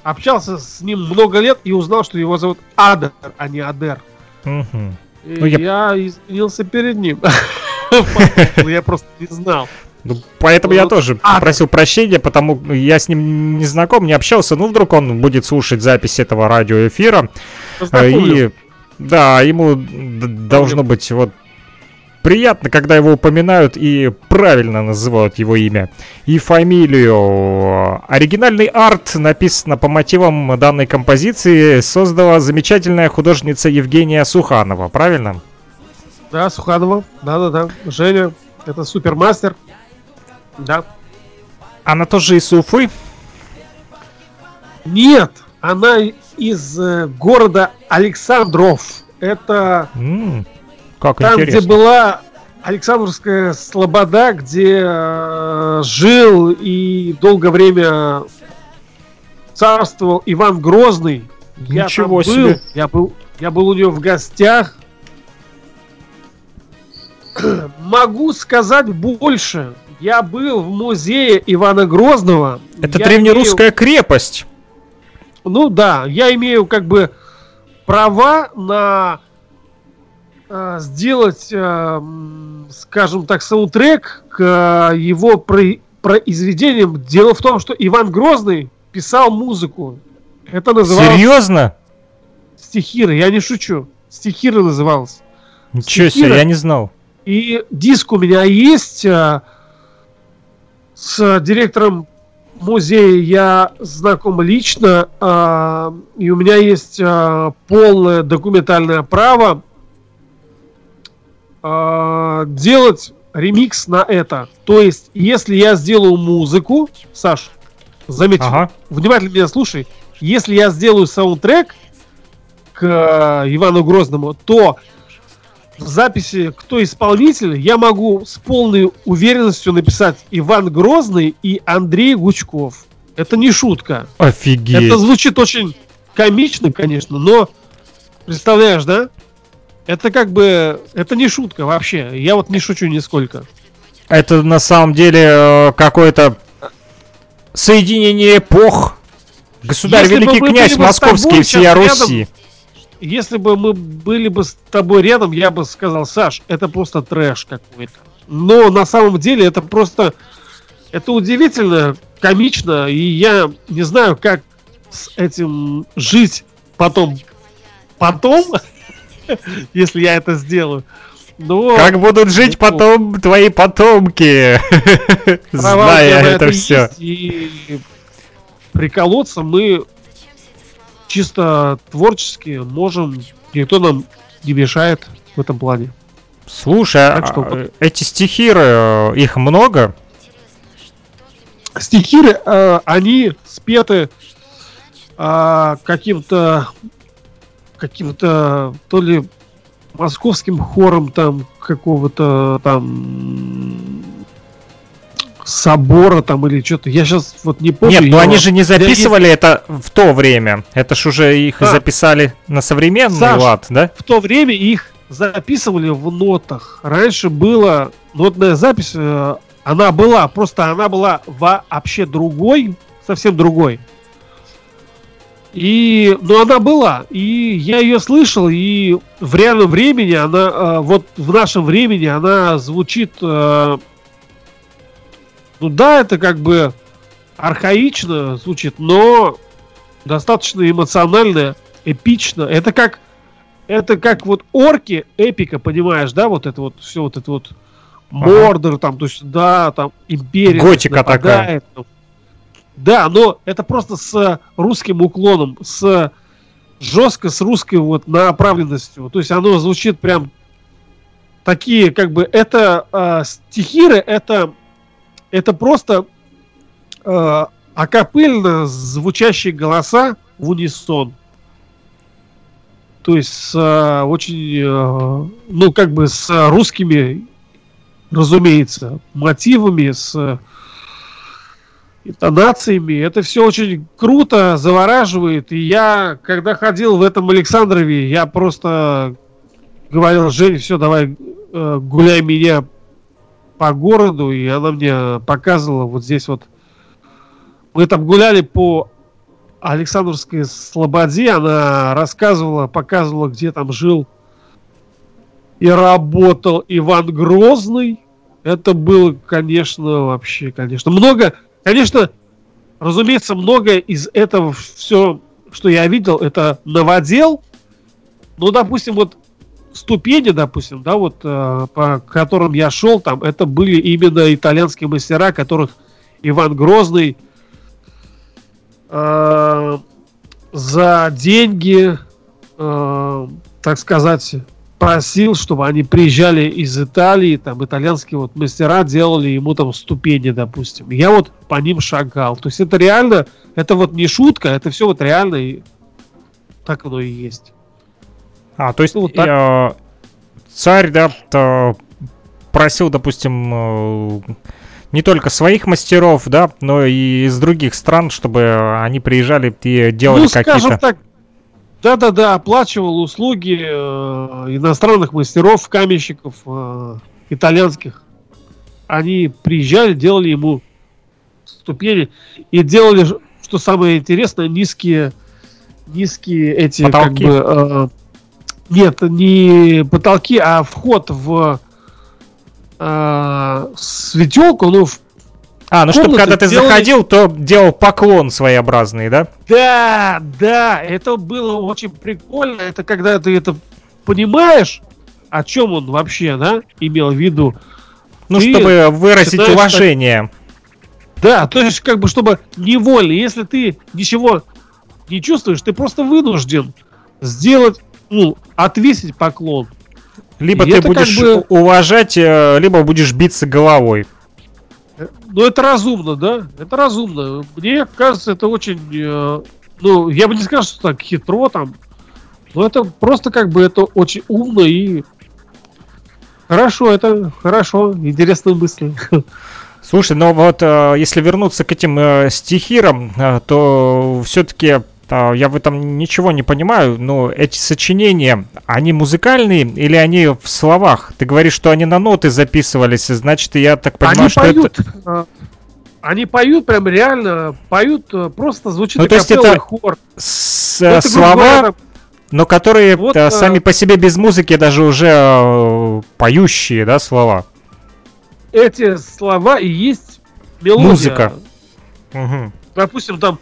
Speaker 6: общался с ним много лет и узнал, что его зовут Адер, а не Адер. И
Speaker 4: Ну, я-
Speaker 6: я... извинился перед ним. Поэтому [laughs] Я просто не знал.
Speaker 4: Ну, поэтому я
Speaker 6: Ну,
Speaker 4: тоже просил прощения, потому я с ним не знаком, не общался. Ну, вдруг он будет слушать запись этого радиоэфира. Э. И да, ему должно быть вот приятно, когда его упоминают и правильно называют его имя и фамилию. Оригинальный арт написано по мотивам данной композиции создала замечательная художница Евгения Суханова, правильно?
Speaker 6: Да, Суханова. Да-да-да. Женя. Это супермастер. Да.
Speaker 4: Она тоже из Уфы.
Speaker 6: Нет, она из э, города Александров. Это
Speaker 4: Как
Speaker 6: там,
Speaker 4: интересно.
Speaker 6: где была Александровская Слобода, где э, жил и долгое время царствовал Иван Грозный. Я
Speaker 4: Ничего
Speaker 6: был,
Speaker 4: себе.
Speaker 6: Я был, я был у него в гостях. [clears throat] Могу сказать больше. Я был в музее Ивана Грозного.
Speaker 4: Это
Speaker 6: Я
Speaker 4: древнерусская крепость.
Speaker 6: ну да, я имею как бы права на сделать, э, скажем так, саундтрек к э, его про- произведениям. Дело в том, что Иван Грозный писал музыку. Это называлось
Speaker 4: Серьезно?
Speaker 6: стихиры. Я не шучу. Стихиры называлось.
Speaker 4: Ничего себе, я не знал.
Speaker 6: И диск у меня есть э, с директором музея я знаком лично, э, и у меня есть э, полное документальное право э, делать ремикс на это. То есть, если я сделаю музыку, Саш, заметь,
Speaker 4: Ага.
Speaker 6: внимательно меня слушай, если я сделаю саундтрек к э, Ивану Грозному, то в записи кто исполнитель, я могу с полной уверенностью написать Иван Грозный и Андрей Гучков. Это не шутка.
Speaker 4: Офигеть.
Speaker 6: Это звучит очень комично, конечно, но представляешь, да? Это как бы, это не шутка вообще. Я вот не шучу нисколько.
Speaker 4: Это на самом деле э, какое-то соединение эпох. Государь,
Speaker 6: Если
Speaker 4: великий князь
Speaker 6: бы тобой
Speaker 4: московский всея
Speaker 6: рядом,
Speaker 4: Руси.
Speaker 6: Если бы мы были бы с тобой рядом, я бы сказал, Саш, это просто трэш какой-то. Но на самом деле это просто, это удивительно, комично, и я не знаю, как с этим жить потом. Потом, [laughs] если я это сделаю. Но
Speaker 4: Как будут жить
Speaker 6: ну,
Speaker 4: потом твои потомки, [laughs] зная это все.
Speaker 6: И приколоться мы чисто творчески можем, никто нам не мешает в этом плане.
Speaker 4: Слушай,
Speaker 6: Так что
Speaker 4: а, эти стихиры, э, их много?
Speaker 6: стихиры, э, они спеты э, каким-то каким-то то ли московским хором там какого-то там собора там или что-то. Я сейчас вот не помню.
Speaker 4: Нет, но
Speaker 6: я-
Speaker 4: они же не
Speaker 6: я есть-
Speaker 4: записывали это в то время. Это ж уже их
Speaker 6: А.
Speaker 4: записали на современный
Speaker 6: Саш,
Speaker 4: лад, да?
Speaker 6: В то время их записывали в нотах. Раньше была нотная запись, э, она была, просто она была вообще другой, совсем другой. И, но она была, и я ее слышал, и в реальном времени она, э, вот в нашем времени она звучит, э, ну да, это как бы архаично звучит, но достаточно эмоционально, эпично. Это как это как вот орки эпика, понимаешь, да, вот это вот все вот это вот Мордор там, то есть да, там империя
Speaker 4: Готика
Speaker 6: нападает, там. Да, но это просто с русским уклоном, с жестко с русской вот направленностью. То есть оно звучит прям такие, как бы это э, стихиры, это это просто э, акапельно звучащие голоса в унисон. То есть с э, очень, э, ну как бы с русскими, разумеется, мотивами, с интонациями. Это все очень круто, завораживает. И я, когда ходил в этом Александрове, я просто говорил, Женя, все, давай э, гуляй меня по городу. И она мне показывала вот здесь вот. Мы там гуляли по Александровской Слободе. Она рассказывала, показывала, где там жил и работал Иван Грозный. Это было, конечно, вообще, конечно, много, конечно, разумеется, многое из этого все, что я видел, это новодел. Ну, допустим, вот ступени, допустим, да, вот э, по которым я шел, там, это были именно итальянские мастера, которых Иван Грозный э, за деньги, э, так сказать, просил, чтобы они приезжали из Италии, там итальянские вот мастера делали ему там ступени, допустим. Я вот по ним шагал. То есть это реально, это вот не шутка, это все вот реально и так оно и есть.
Speaker 4: А, то есть
Speaker 6: Ну, вот так.
Speaker 4: э, царь, да, просил, допустим, э, не только своих мастеров, да, но и из других стран, чтобы они приезжали и делали
Speaker 6: ну,
Speaker 4: какие-то...
Speaker 6: так, да-да-да, оплачивал услуги э, иностранных мастеров, каменщиков, э, итальянских. Они приезжали, делали ему ступени и делали, что самое интересное, низкие, низкие эти
Speaker 4: Потолки.
Speaker 6: как бы э, нет, не потолки, а вход в э, светелку, ну в
Speaker 4: А, ну чтобы когда ты
Speaker 6: делали-
Speaker 4: заходил, то делал поклон своеобразный, да?
Speaker 6: Да, да, это было очень прикольно. Это когда ты это понимаешь, о чем он вообще, да, имел в виду.
Speaker 4: Ну,
Speaker 6: Ты
Speaker 4: чтобы выразить
Speaker 6: считаешь,
Speaker 4: уважение.
Speaker 6: Да, то есть как бы чтобы невольно, если ты ничего не чувствуешь, ты просто вынужден сделать, ну, отвесить поклон.
Speaker 4: Либо
Speaker 6: И
Speaker 4: ты будешь
Speaker 6: бы-
Speaker 4: уважать, э, либо будешь биться головой.
Speaker 6: Ну, это разумно, да? Это разумно. Мне кажется, это очень... э, ну, я бы не сказал, что так хитро там. Но это просто как бы это очень умно и... Хорошо, это хорошо. Интересные мысли.
Speaker 4: Слушай, но вот э, если вернуться к этим э, стихирам, э, то все-таки я в этом ничего не понимаю, но эти сочинения, они музыкальные или они в словах? Ты говоришь, что они на ноты записывались, значит, я так понимаю,
Speaker 6: Они
Speaker 4: что
Speaker 6: поют.
Speaker 4: это...
Speaker 6: Они поют прям реально, поют, э, просто звучит
Speaker 4: Ну, то есть это
Speaker 6: хор.
Speaker 4: с-
Speaker 6: Ну,
Speaker 4: э,
Speaker 6: это,
Speaker 4: слова,
Speaker 6: говоря,
Speaker 4: но которые
Speaker 6: Вот,
Speaker 4: э, сами по себе без музыки даже уже поющие, да, слова.
Speaker 6: эти слова и есть мелодия.
Speaker 4: Музыка. Мгм.
Speaker 6: Допустим, там...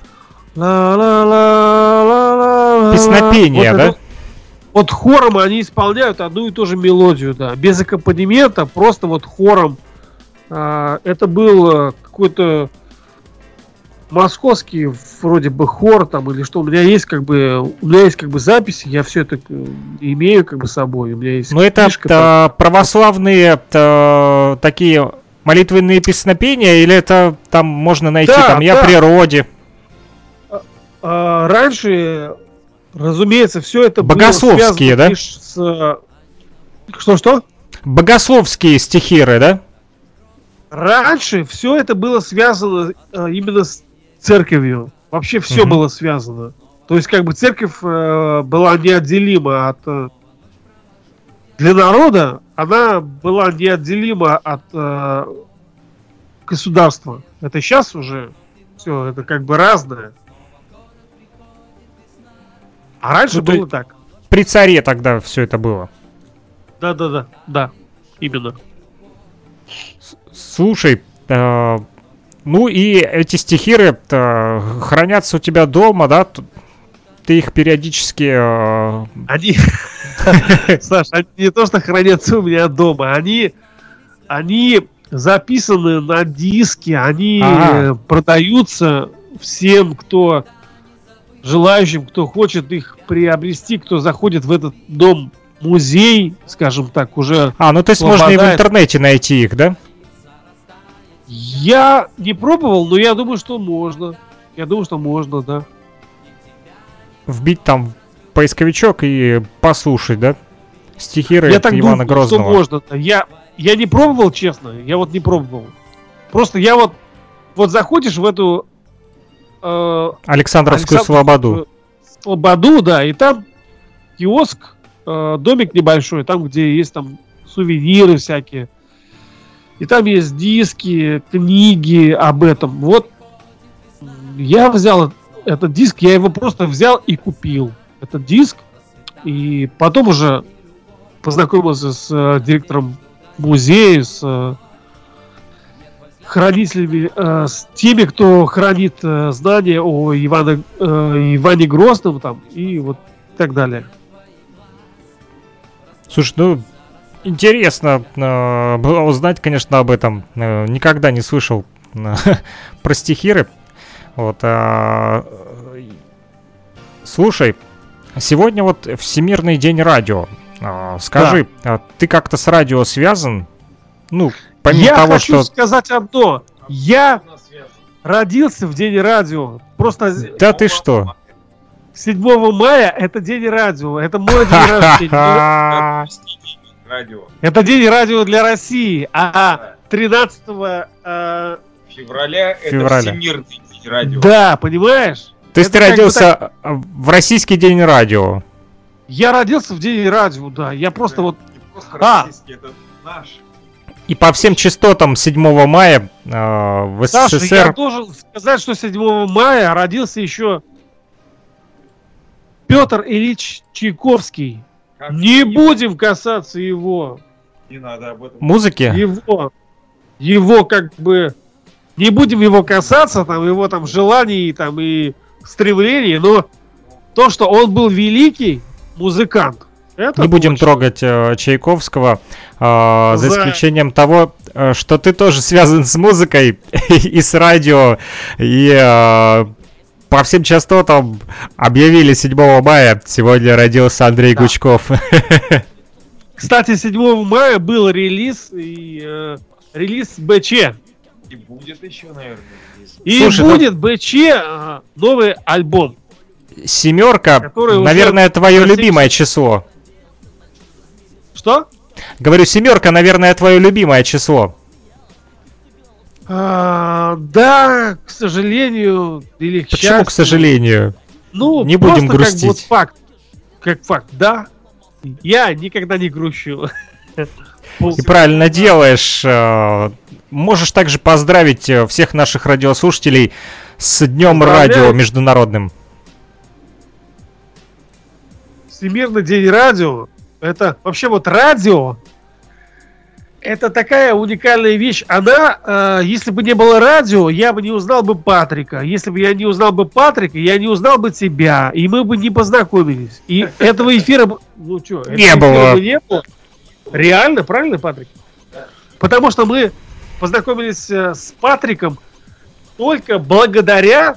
Speaker 4: Песнопение,
Speaker 6: Вот
Speaker 4: да?
Speaker 6: это- Вот хором они исполняют одну и ту же мелодию, да. Без аккомпанемента, просто вот хором. А, это был э, какой-то московский вроде бы хор там или что. У меня есть как бы у меня есть как бы записи, я все это э, имею как бы с собой. У меня есть
Speaker 4: Ну, это э, православные э, такие молитвенные песнопения, или это там можно найти
Speaker 6: Да,
Speaker 4: там «Я
Speaker 6: да.
Speaker 4: природе»?
Speaker 6: А, раньше, разумеется, все это
Speaker 4: Богословские,
Speaker 6: было
Speaker 4: да?
Speaker 6: лишь с что-что?
Speaker 4: Богословские стихиры, да?
Speaker 6: Раньше все это было связано э, именно с церковью. Вообще все
Speaker 4: Мгм.
Speaker 6: было связано. То есть, как бы церковь э, была неотделима от э, для народа, она была неотделима от э, государства. Это сейчас уже все, это как бы разное. А раньше
Speaker 4: Ну,
Speaker 6: было так.
Speaker 4: При царе тогда все это было.
Speaker 6: Да, да, да, да, именно.
Speaker 4: Слушай, э, ну и эти стихиры э, хранятся у тебя дома, да? Ты их периодически... э,
Speaker 6: Они, [laughs] Саш, они не то что хранятся у меня дома, они, они записаны на диске, они
Speaker 4: Ага.
Speaker 6: продаются всем, кто желающим, кто хочет их приобрести, кто заходит в этот дом музей, скажем так, уже.
Speaker 4: А, ну то есть можно и в интернете найти их, да?
Speaker 6: Я не пробовал, но я думаю, что можно. Я думаю, что можно, да.
Speaker 4: Вбить там поисковичок и послушать, да? Стихиры
Speaker 6: Я так
Speaker 4: Ивана
Speaker 6: думаю,
Speaker 4: Грозного.
Speaker 6: что можно. Я, я не пробовал, честно. Я вот не пробовал. Просто я вот вот заходишь в эту э,
Speaker 4: Александровскую
Speaker 6: Александровскую
Speaker 4: Слободу.
Speaker 6: Слободу, да, и там киоск, э, домик небольшой, там, где есть там сувениры всякие. И там есть диски, книги об этом. Вот я взял этот диск, я его просто взял и купил. Этот диск. И потом уже познакомился с э, директором музея, с э, хранителями, э, с теми, кто хранит э, знания о Ивана, э, Иване Грозном там и вот так далее.
Speaker 4: Слушай, ну интересно э, было узнать, конечно, об этом. Э, никогда не слышал э, [laughs] про стихиры. Вот. э, слушай, сегодня вот Всемирный день радио. А, скажи, а ты как-то с радио связан? Ну, помимо
Speaker 6: я
Speaker 4: того,
Speaker 6: хочу
Speaker 4: что
Speaker 6: сказать одно. Я родился в день радио. Просто
Speaker 4: Да ты что?
Speaker 6: 7 мая это день радио, это мой день [laughs] рождения.
Speaker 7: Радио.
Speaker 6: Это день радио для России, а 13 э,
Speaker 7: Февраля
Speaker 4: Февраля.
Speaker 7: это Всемирный день радио.
Speaker 6: да, понимаешь?
Speaker 4: То есть
Speaker 6: Это
Speaker 4: ты родился в российский день радио.
Speaker 6: Я родился в день радио, да. Я просто вот
Speaker 7: Не просто
Speaker 6: А.
Speaker 7: российский, это наш.
Speaker 4: И по всем частотам 7 мая э, в
Speaker 6: Саша, я
Speaker 4: СССР...
Speaker 6: должен сказать, что 7 мая родился еще Петр Ильич Чайковский.
Speaker 7: Как
Speaker 6: Не будем касаться его.
Speaker 7: Не надо об этом.
Speaker 4: Музыки?
Speaker 6: Его. Его как бы... Не будем его касаться, там, его там желаний там, и стремлений, но то, что он был великий музыкант, это
Speaker 4: Не будем
Speaker 6: точно.
Speaker 4: трогать э, Чайковского, э, за
Speaker 6: За-
Speaker 4: исключением того, э, что ты тоже связан с музыкой [laughs] и с радио, и э, по всем частотам объявили 7 мая, сегодня родился Андрей
Speaker 6: Да.
Speaker 4: Гучков. [laughs]
Speaker 6: Кстати, 7 мая был релиз и э, релиз БЧ.
Speaker 7: И будет еще, наверное. релиз.
Speaker 6: И
Speaker 4: Слушай, ну-
Speaker 6: будет БЧ э, новый альбом.
Speaker 4: Семерка, наверное, твое
Speaker 6: на
Speaker 4: любимое число.
Speaker 6: Что?
Speaker 4: Говорю, семерка, наверное, твое любимое число.
Speaker 6: А, да, к сожалению, или к
Speaker 4: Почему, к
Speaker 6: счастью.
Speaker 4: сожалению?
Speaker 6: Ну,
Speaker 4: Не будем
Speaker 6: просто как
Speaker 4: грустить.
Speaker 6: вот факт. Как факт, да. Я никогда не грущу.
Speaker 4: И правильно делаешь. э, Можешь также поздравить э, всех наших радиослушателей с Днем радио международным.
Speaker 6: Всемирный день радио. Это вообще вот радио. Это такая уникальная вещь. Она, э, если бы не было радио, я бы не узнал бы Патрика. Если бы я не узнал бы Патрика, я не узнал бы тебя. И мы бы не познакомились. И этого эфира бы... Ну что,
Speaker 4: Не было.
Speaker 6: не было. Реально, правильно, Патрик? Потому что мы познакомились э, с Патриком только благодаря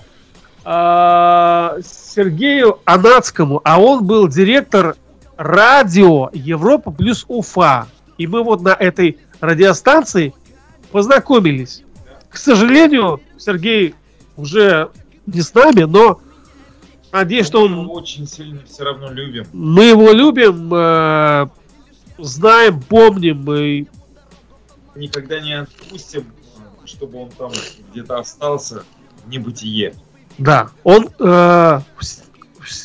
Speaker 6: э, Сергею Анацкому, а он был директор радио Европа плюс Уфа. И мы вот на этой радиостанции познакомились. К сожалению, Сергей уже не с нами, но надеюсь, что
Speaker 7: Мы его
Speaker 6: он,
Speaker 7: очень сильно все равно любим.
Speaker 6: мы его любим, э, знаем, помним. И,
Speaker 7: Никогда не отпустим, чтобы он там где-то остался в небытие.
Speaker 6: да, он э,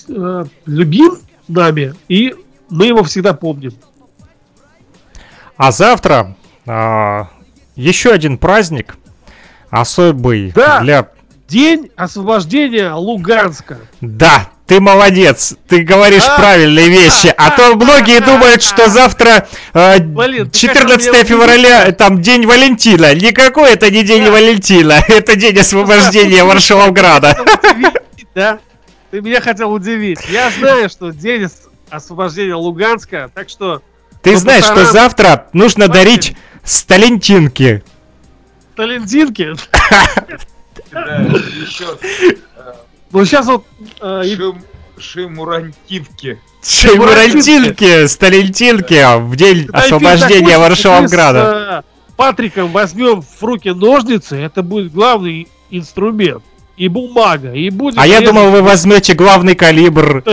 Speaker 6: э, любим нами, и мы его всегда помним.
Speaker 4: А завтра а, еще один праздник особый
Speaker 6: Да.
Speaker 4: для...
Speaker 6: День освобождения Луганска.
Speaker 4: Да, ты молодец, ты говоришь
Speaker 6: А?
Speaker 4: правильные вещи, а то многие думают, что завтра э,
Speaker 6: Блин, ты
Speaker 4: 14
Speaker 6: хотел меня
Speaker 4: февраля,
Speaker 6: удивить.
Speaker 4: там День Валентина. Никакой это не День
Speaker 6: Да.
Speaker 4: Валентина, [laughs] это День освобождения Варшавограда.
Speaker 6: Удивить, Да? [laughs] Ты меня хотел удивить. Я знаю, что день ос- освобождения Луганска, так что
Speaker 4: Ты знаешь, что завтра нужно дарить сталентинки.
Speaker 6: Талентинки.
Speaker 7: Да, еще
Speaker 6: Ну сейчас вот э, и-
Speaker 7: шим, шимурантивки.
Speaker 4: Шеймурантинки, сталентинки в день освобождения Варшавограда.
Speaker 6: э, Патриком возьмем в руки ножницы, это будет главный инструмент. И бумага, и будет...
Speaker 4: А я думал, вы возьмете главный калибр.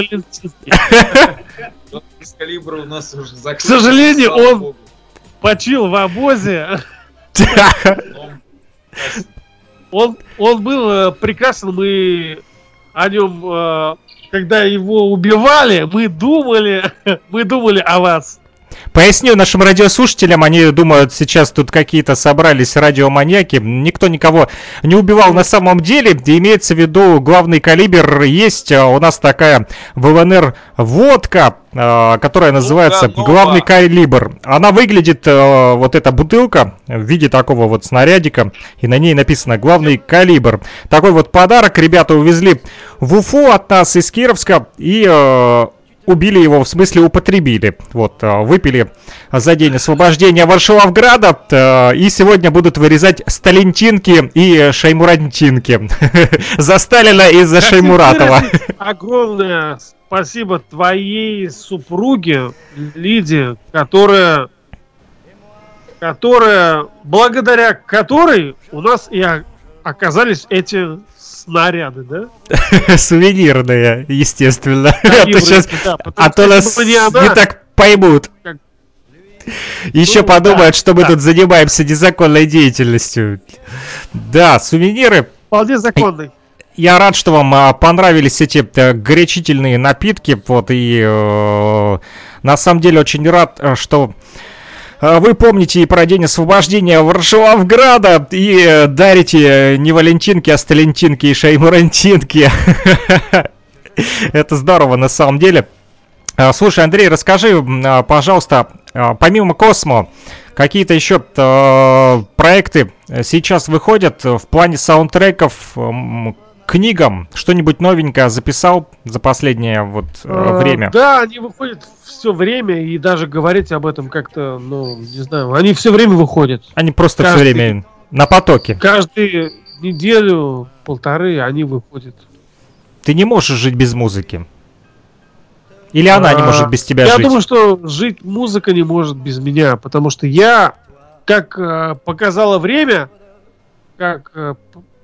Speaker 7: Из калибра у нас уже закрыто.
Speaker 6: К сожалению, он-. Почил в обозе. Он, он был э, прекрасен, мы о нем, э, когда его убивали, мы думали, [laughs] мы думали о вас.
Speaker 4: Поясню нашим радиослушателям, они думают, сейчас тут какие-то собрались радиоманьяки. Никто никого не убивал на самом деле. Имеется в виду главный калибр. Есть а, у нас такая в ЛНР водка, а, которая называется главный калибр. Она выглядит, а, вот эта бутылка, в виде такого вот снарядика, и на ней написано главный калибр. Такой вот подарок ребята увезли в Уфу от нас из Кировска и убили его, в смысле употребили. Вот, э, выпили за день освобождения Варшавограда. э, И сегодня будут вырезать сталентинки и шеймурантинки. [laughs] За Сталина и за
Speaker 6: выразить Огромное спасибо твоей супруге Лиде, которая, которая, благодаря которой у нас и оказались эти снаряды, да? [laughs]
Speaker 4: Сувенирные, естественно. А то сейчас, а то нас
Speaker 6: бы не
Speaker 4: так поймут. Еще
Speaker 6: Ну,
Speaker 4: подумают,
Speaker 6: да,
Speaker 4: что мы
Speaker 6: да.
Speaker 4: тут занимаемся незаконной деятельностью. Да, сувениры.
Speaker 6: вполне законный.
Speaker 4: Я рад, что вам а, понравились эти э, горячительные напитки. Вот и э, на самом деле очень рад, э, что вы помните и про День освобождения Варшавграда и э, дарите не валентинки, а сталентинки и шаймурантинки. [laughs] Это здорово на самом деле. А, Слушай, Андрей, расскажи, а, пожалуйста, а, помимо Космо, какие-то еще проекты сейчас выходят в плане саундтреков книгам? Что-нибудь новенькое записал за последнее вот э,
Speaker 6: Э,
Speaker 4: время?
Speaker 6: Да, они выходят все время, и даже говорить об этом как-то, ну, не знаю, они все время выходят.
Speaker 4: Они просто все
Speaker 6: каждый-
Speaker 4: время на потоке.
Speaker 6: Каждую неделю, полторы они выходят.
Speaker 4: Ты не можешь жить без музыки. Или она не
Speaker 6: А,
Speaker 4: может без тебя
Speaker 6: Я
Speaker 4: жить?
Speaker 6: думаю, что жить музыка не может без меня, потому что я, как э, показало время, как э,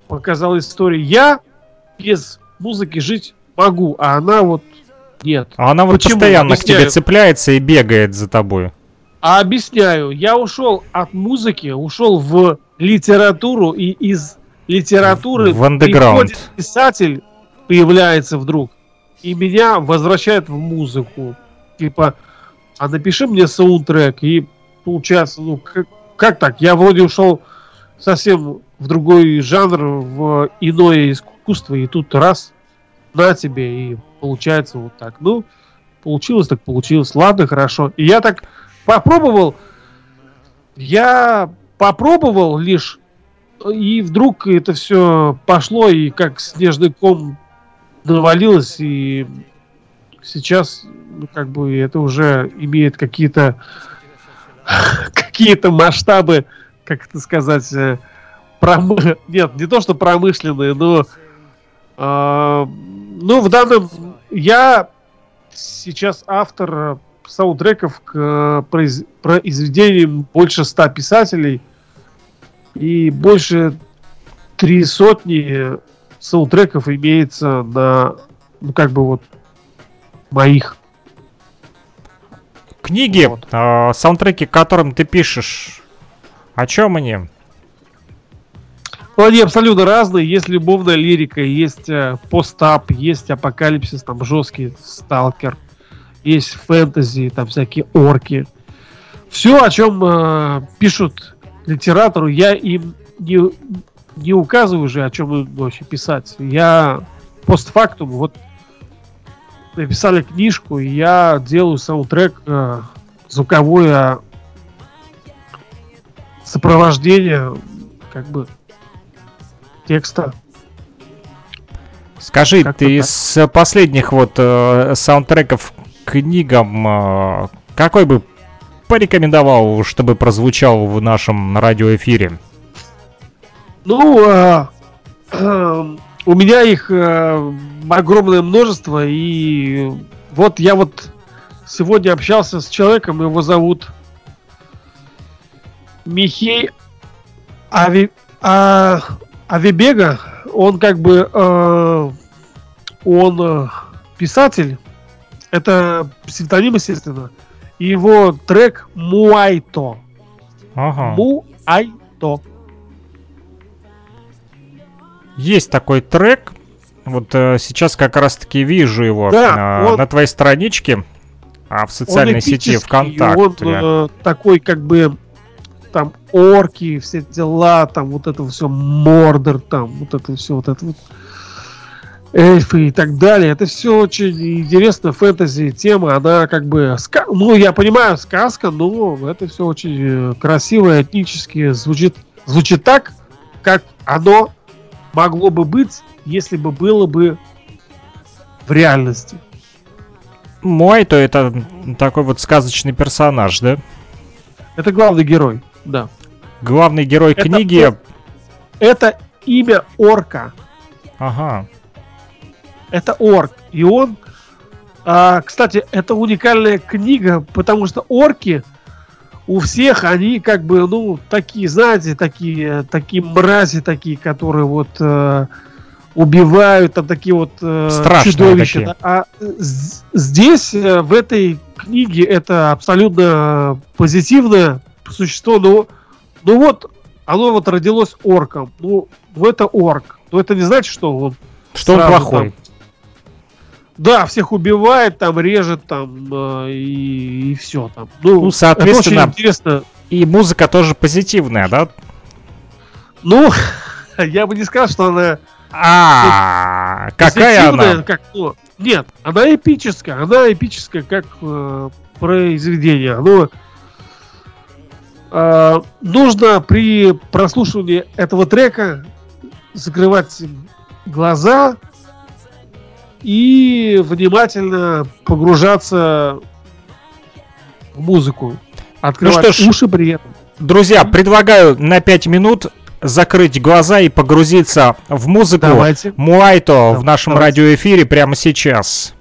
Speaker 6: показала история, я без музыки жить могу, а она вот нет.
Speaker 4: А она вот
Speaker 6: Почему?
Speaker 4: постоянно к тебе
Speaker 6: Объясняю.
Speaker 4: цепляется и бегает за тобой.
Speaker 6: А объясняю, я ушел от музыки, ушел в литературу, и из литературы
Speaker 4: В
Speaker 6: приходит писатель, появляется вдруг, и меня возвращает в музыку. Типа, а напиши мне саундтрек, и получается, ну, как, как так? Я вроде ушел совсем в другой жанр, в иное искусство, и тут раз, на тебе, и получается вот так. Ну, получилось так получилось, ладно, хорошо. И я так попробовал, я попробовал лишь, и вдруг это все пошло, и как снежный ком навалилось, и сейчас, ну, как бы, это уже имеет какие-то [laughs] какие-то масштабы, как это сказать, э, промы- [laughs] нет, не то что промышленные, но а, ну, в данном я сейчас автор э, саундтреков к э, произ- произведениям больше ста писателей и больше три сотни саундтреков имеется на, ну, как бы вот, моих.
Speaker 4: Книги,
Speaker 6: Вот.
Speaker 4: э, саундтреки, которым ты пишешь, о чем они?
Speaker 6: Ну, они абсолютно разные. Есть любовная лирика, есть э, постап, есть апокалипсис, там жесткий сталкер, есть фэнтези, там всякие орки. Все, о чем э, пишут литератору, я им не, не указываю уже, о чем им вообще писать. Я постфактум, вот написали книжку, и я делаю саундтрек, э, звуковое сопровождение, как бы текста.
Speaker 4: Скажи,
Speaker 6: Как-то
Speaker 4: ты
Speaker 6: так.
Speaker 4: из последних вот э, саундтреков книгам э, какой бы порекомендовал, чтобы прозвучал в нашем радиоэфире?
Speaker 6: Ну, а, эм, у меня их э, огромное множество, и вот я вот сегодня общался с человеком, его зовут Михей Ави, а, Авибега. Он как бы э, он э, писатель, это псевдоним, естественно. И его трек Муайто.
Speaker 4: Ага.
Speaker 6: Муайто.
Speaker 4: Есть такой трек. Вот э, сейчас как раз-таки вижу его
Speaker 6: Да,
Speaker 4: э,
Speaker 6: он-
Speaker 4: на твоей страничке, а в социальной
Speaker 6: Он
Speaker 4: сети ВКонтакте.
Speaker 6: Он э, такой как бы там орки, все дела, там вот это все мордор, там вот это все, вот это вот эльфы и так далее. Это все очень интересно, фэнтези тема, она как бы, ска- ну я понимаю, сказка, но это все очень э, красиво, этнически звучит, звучит так, как оно могло бы быть, если бы было бы в реальности.
Speaker 4: Мой, то это такой вот сказочный персонаж, да?
Speaker 6: Это главный герой, да.
Speaker 4: Главный герой
Speaker 6: Это
Speaker 4: книги.
Speaker 6: Это имя орка.
Speaker 4: Ага.
Speaker 6: Это орк. И он, а, кстати, это уникальная книга, потому что орки у всех они как бы, ну, такие, знаете, такие, такие мрази, такие, которые вот э, убивают, там такие вот э,
Speaker 4: Страшные
Speaker 6: чудовища.
Speaker 4: такие.
Speaker 6: да. А здесь, э, в этой книге, это абсолютно позитивное существо, но, ну вот, оно вот родилось орком. Ну, ну это орк. Но это не значит, что он
Speaker 4: Что он плохой.
Speaker 6: там- да, всех убивает, там режет, там э, и, все там. Ну,
Speaker 4: Ну, соответственно-
Speaker 6: это очень интересно.
Speaker 4: И музыка тоже позитивная, да?
Speaker 6: Ну, [laughs] я бы не сказал, что она
Speaker 4: А, какая она?
Speaker 6: Как, ну, нет, она эпическая, она эпическая как э, произведение. Оно э, нужно при прослушивании этого трека закрывать глаза и внимательно погружаться в музыку. Открывать
Speaker 4: Ну что ж,
Speaker 6: уши при этом.
Speaker 4: Друзья, предлагаю на 5 минут закрыть глаза и погрузиться в музыку
Speaker 6: Давайте.
Speaker 4: Муайто в нашем
Speaker 6: давайте.
Speaker 4: радиоэфире прямо сейчас.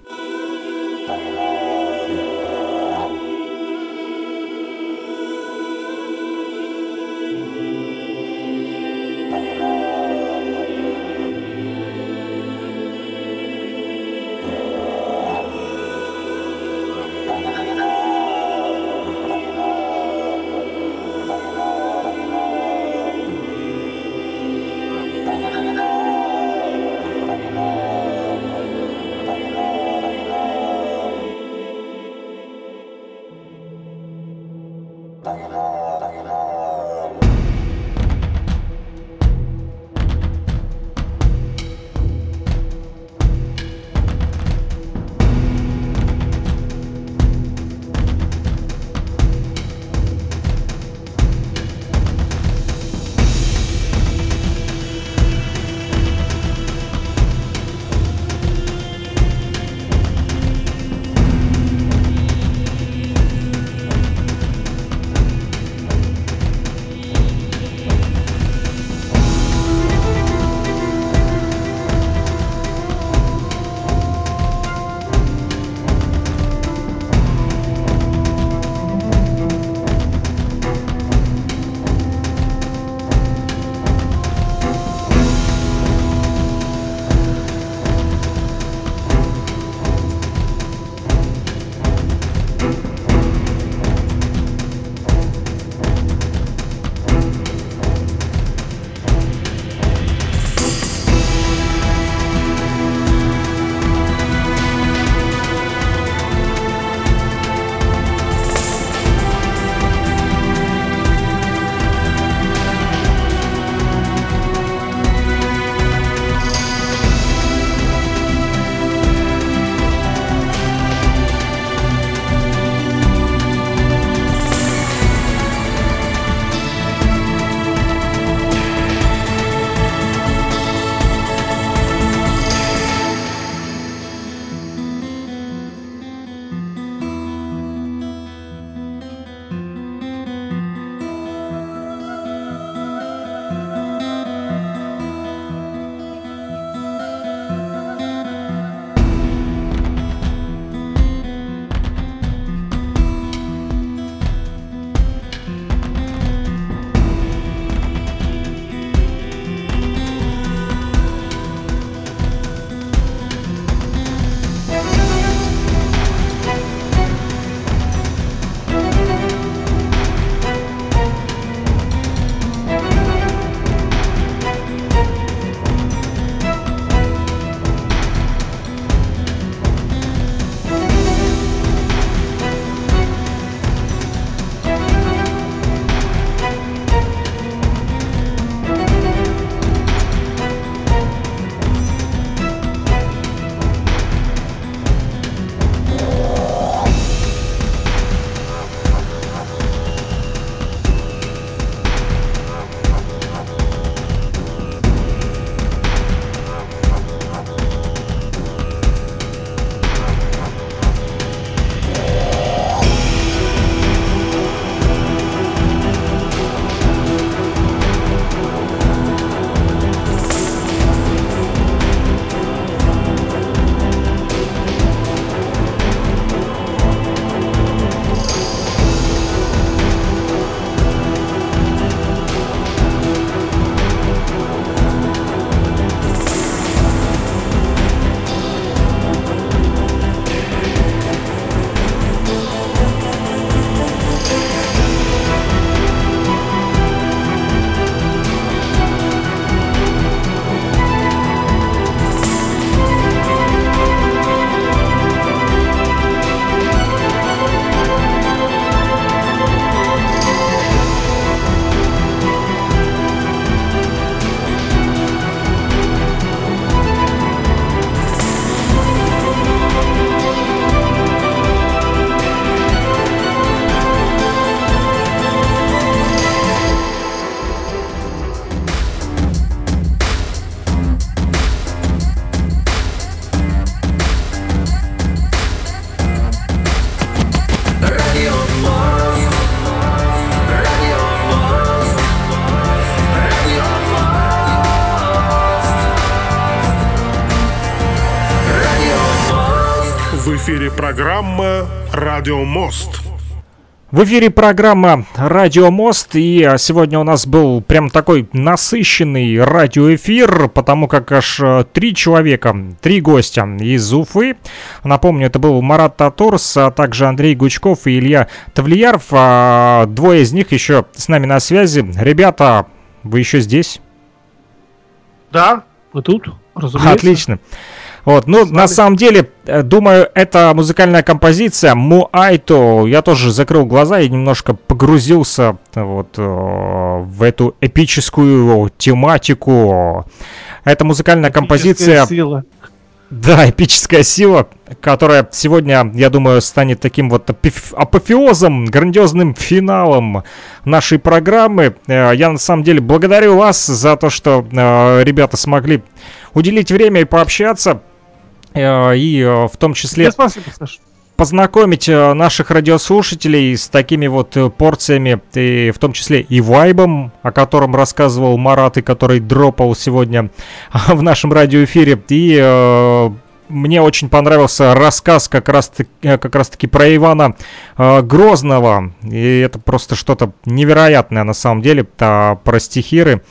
Speaker 3: Программа «Радио Мост».
Speaker 4: В эфире программа «Радио Мост», и сегодня у нас был прям такой насыщенный радиоэфир, потому как аж э, три человека, три гостя из Уфы. Напомню, это был Марат Татурс, а также Андрей Гучков и Илья Тавлияров. А Двое из них еще с нами на связи. Ребята, вы еще здесь?
Speaker 6: Да, мы тут, разумеется.
Speaker 4: Отлично. Вот, ну, на самом деле, э, думаю, это музыкальная композиция Муайто. Я тоже закрыл глаза и немножко погрузился вот э, в эту эпическую тематику. Это музыкальная композиция...
Speaker 6: Сила.
Speaker 4: Да, эпическая сила, которая сегодня, я думаю, станет таким вот апоф- апофеозом, грандиозным финалом нашей программы. Э, Я на самом деле благодарю вас за то, что ребята смогли уделить время и пообщаться. Э, И э, в том числе
Speaker 6: спасибо, Саша.
Speaker 4: познакомить э, наших радиослушателей с такими вот э, порциями, и в том числе и вайбом, о котором рассказывал Марат, и который дропал сегодня в нашем радиоэфире. И э, мне очень понравился рассказ как раз, как раз таки про Ивана э, Грозного. И это просто что-то невероятное на самом деле, а, про стихиры.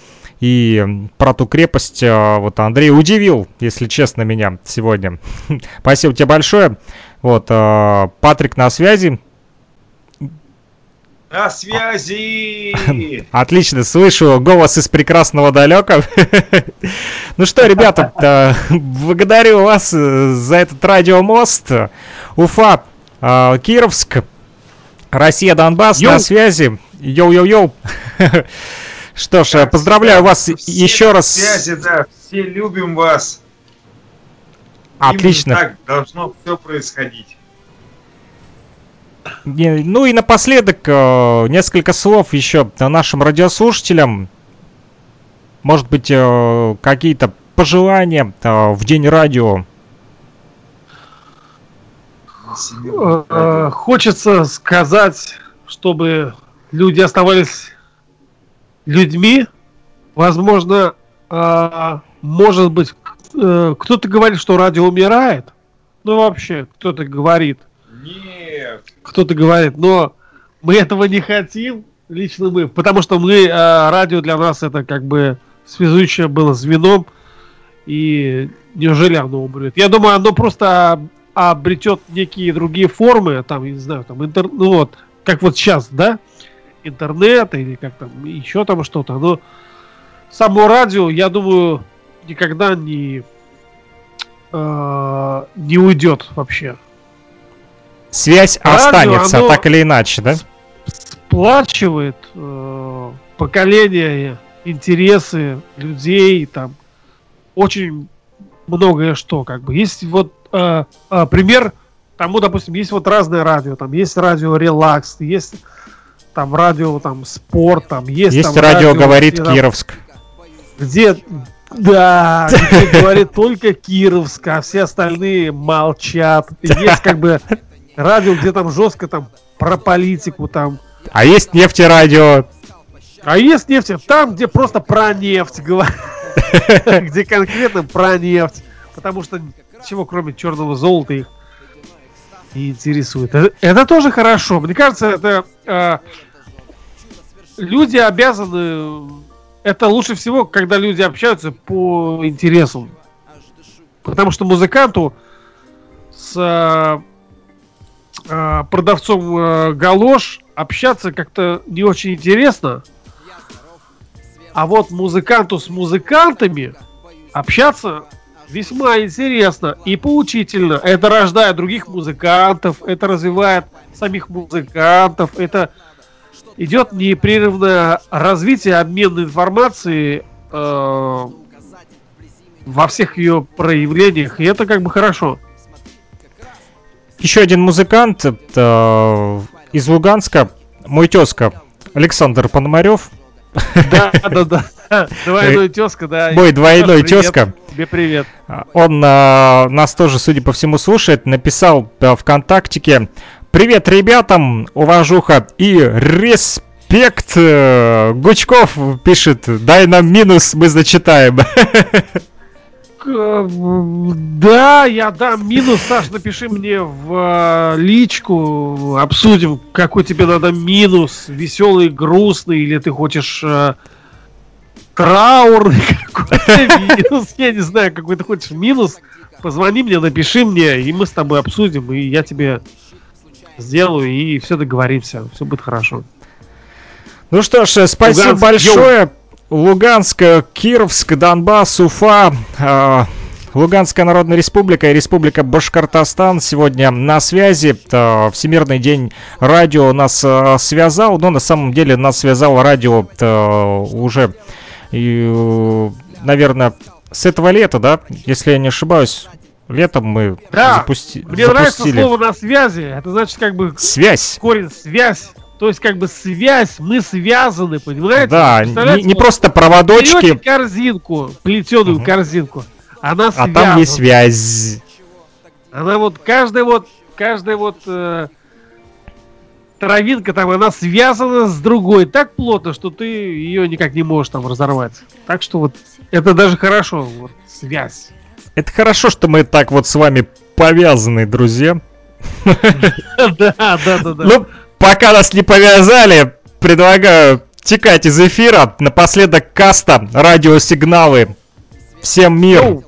Speaker 4: И про ту крепость э, вот Андрей удивил, если честно, меня сегодня. [laughs] Спасибо тебе большое. Вот, э, Патрик на связи.
Speaker 7: На связи! [laughs]
Speaker 4: Отлично, слышу голос из прекрасного далека. [laughs] Ну что, ребята, благодарю вас э, за этот радиомост. Уфа, э, Кировск, Россия, Донбасс на связи. Йоу-йоу-йоу. Что ж, э, поздравляю вас
Speaker 7: Все
Speaker 4: еще раз.
Speaker 7: Связи, да, все любим вас.
Speaker 4: Отлично.
Speaker 7: Именно так должно все происходить.
Speaker 4: Ну и напоследок э, несколько слов еще нашим радиослушателям. Может быть, э, какие-то пожелания в день радио.
Speaker 6: Хочется сказать, чтобы люди оставались людьми. Возможно, э, может быть, э, кто-то говорит, что радио умирает. Ну, вообще, кто-то говорит.
Speaker 7: Нет.
Speaker 6: Кто-то говорит, но мы этого не хотим, лично мы, потому что мы, э, радио для нас это как бы связующее было звеном, и неужели оно умрет? Я думаю, оно просто об- обретет некие другие формы, там, я не знаю, там, интер... ну вот, как вот сейчас, да, интернет или как там, еще там что-то, но само радио, я думаю, никогда не, э, не уйдет вообще.
Speaker 4: Связь
Speaker 6: Радио,
Speaker 4: останется, так или иначе, да?
Speaker 6: сплачивает э, поколения, интересы людей, там очень многое что, как бы. Есть вот э, э, пример тому, допустим, есть вот разное радио, там есть радио релакс, есть там радио там спорт, там есть,
Speaker 4: Есть
Speaker 6: там
Speaker 4: радио, говорит
Speaker 6: где
Speaker 4: Кировск.
Speaker 6: где да, где [laughs] говорит только Кировск, а все остальные молчат. [laughs] Есть как бы радио, где там жестко там про политику там
Speaker 4: А есть нефтерадио.
Speaker 6: а есть нефть там, где просто про нефть [laughs] говорят. Где конкретно про нефть. Потому что ничего кроме черного золота их не интересует. Это, это тоже хорошо. Мне кажется, это э, люди обязаны. Это лучше всего, когда люди общаются по интересам. Потому что музыканту с э, э, продавцом э, галош общаться как-то не очень интересно. А вот музыканту с музыкантами общаться весьма интересно и поучительно. Это рождает других музыкантов, это развивает самих музыкантов, это идет непрерывное развитие, обмен информацией э, во всех ее проявлениях, и это как бы хорошо.
Speaker 4: Еще один музыкант э, из Луганска, мой тезка Александр Пономарев.
Speaker 6: Да, да, да. [laughs] Двойной тезка, да.
Speaker 4: Мой двойной тезка.
Speaker 6: Тебе привет.
Speaker 4: Он э, нас тоже, судя по всему, слушает. Написал э, ВКонтактике. Привет ребятам, уважуха и респект. Э, Гучков пишет, дай нам минус, мы зачитаем.
Speaker 6: да, я дам минус, Саш, напиши мне в э, личку, обсудим, какой тебе надо минус, веселый, грустный, или ты хочешь э, траурный какой-то минус, я не знаю, какой ты хочешь минус, позвони мне, напиши мне, и мы с тобой обсудим, и я тебе сделаю, и все договоримся, все будет хорошо.
Speaker 4: Ну что ж, э, спасибо
Speaker 6: Луганск,
Speaker 4: большое. Луганск, э, Кировск, Донбасс, Уфа, э, Луганская Народная Республика и Республика Башкортостан сегодня на связи. Э, Всемирный день радио нас связал, но на самом деле нас связало радио уже, и, наверное, с этого лета, да, если я не ошибаюсь. Летом мы
Speaker 6: Да,
Speaker 4: запусти-
Speaker 6: Мне нравится
Speaker 4: запустили
Speaker 6: слово на связи, это значит как бы
Speaker 4: связь.
Speaker 6: корень связь, то есть как бы связь, мы связаны, понимаете?
Speaker 4: Да, не, не просто
Speaker 6: берете
Speaker 4: проводочки,
Speaker 6: корзинку, плетеную
Speaker 4: Мгм.
Speaker 6: корзинку, она
Speaker 4: а
Speaker 6: связана.
Speaker 4: там есть связь.
Speaker 6: Она вот, каждая вот, каждая вот э, травинка там, она связана с другой так плотно, что ты ее никак не можешь там разорвать. Так что вот, это даже хорошо, вот, связь.
Speaker 4: Это хорошо, что мы так вот с вами повязаны, друзья. [laughs]
Speaker 6: Да, да, да, да.
Speaker 4: Ну, пока нас не повязали, предлагаю текать из эфира. Напоследок каста, радиосигналы. Всем мир.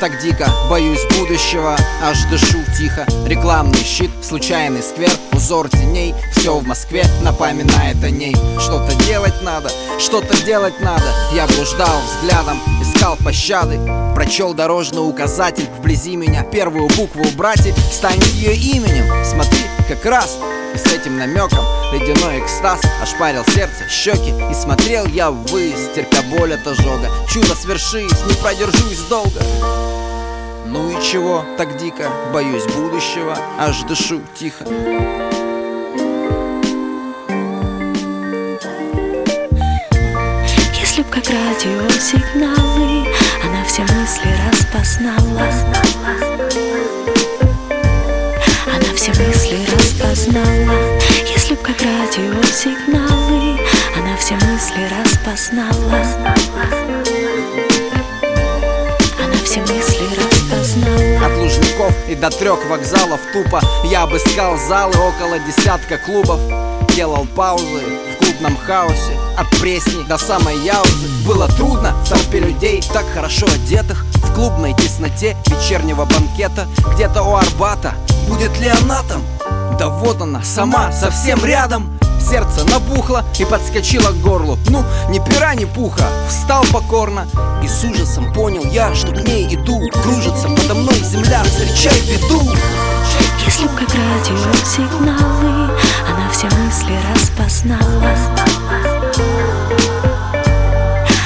Speaker 10: Так дико, боюсь будущего, аж дышу тихо. Рекламный щит, случайный сквер, узор теней Все в Москве напоминает о ней. Что-то делать надо, что-то делать надо. Я блуждал взглядом, искал пощады. Прочел дорожный указатель вблизи меня. Первую букву убрать и станет ее именем. Смотри, как раз и с этим намеком ледяной экстаз ошпарил сердце, щеки. И смотрел я ввысь, терпя боль от ожога. Чудо свершись, не продержусь долго. Ну и чего так дико, боюсь будущего Аж дышу тихо.
Speaker 11: Если б как радиосигналы Она все мысли распознала. Она все мысли распознала Если б как радиосигналы Она все мысли распознала. Она все мысли распознала.
Speaker 10: От Лужников и до трех вокзалов тупо. Я обыскал залы около десятка клубов. Делал паузы в клубном хаосе. От Пресни до самой Яузы. Было трудно в толпе людей так хорошо одетых. В клубной тесноте вечернего банкета. Где-то у Арбата Будет ли она там? Да вот она, сама, совсем рядом. Сердце набухло и подскочило к горлу. Ну, ни пера, ни пуха, встал покорно И с ужасом понял я, что к ней иду. Кружится подо мной земля, встречай беду.
Speaker 11: Если б как радиосигналы Она все мысли распознала.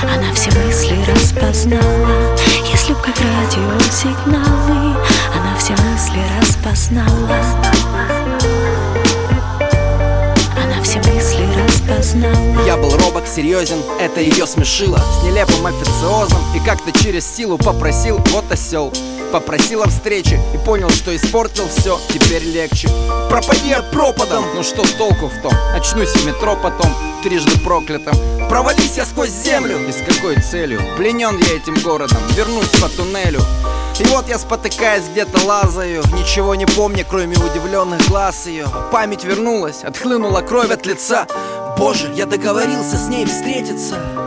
Speaker 11: Она все мысли распознала Б как радиосигналы Она все мысли распознала. Она все мысли распознала.
Speaker 10: Я был робок, серьезен, это ее смешило. С нелепым официозом и как-то через силу попросил Вот осел Попросил о встрече и понял, что испортил все Теперь легче. Пропади от пропадом Ну что толку в том? Очнусь в метро потом Трижды проклятым. Провались я сквозь землю. И с какой целью? Пленен я этим городом Вернусь по туннелю. И вот я спотыкаясь где-то лазаю Ничего не помню, кроме удивленных глаз ее Память вернулась, отхлынула кровь от лица. Боже, я договорился с ней встретиться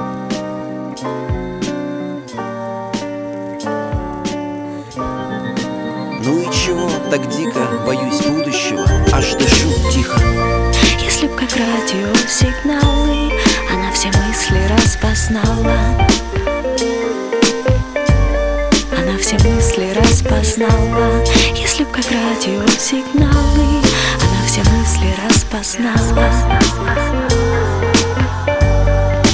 Speaker 10: так дико, боюсь будущего Аж дышу тихо.
Speaker 11: Если б как радиосигналы Она все мысли распознала. Она все мысли распознала. Если б как радиосигналы Она все мысли распознала.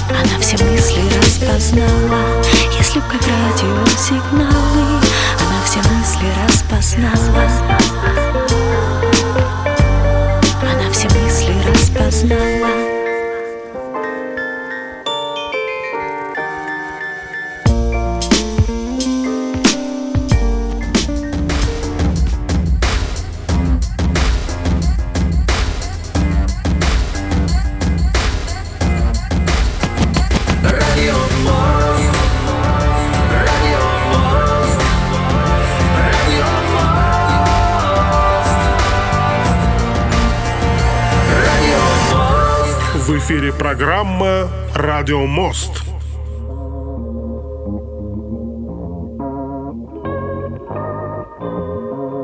Speaker 11: Она все мысли распознала. Если б как радиосигналы все мысли распознала. Она все мысли распознала
Speaker 3: В эфире программа «Радио Мост».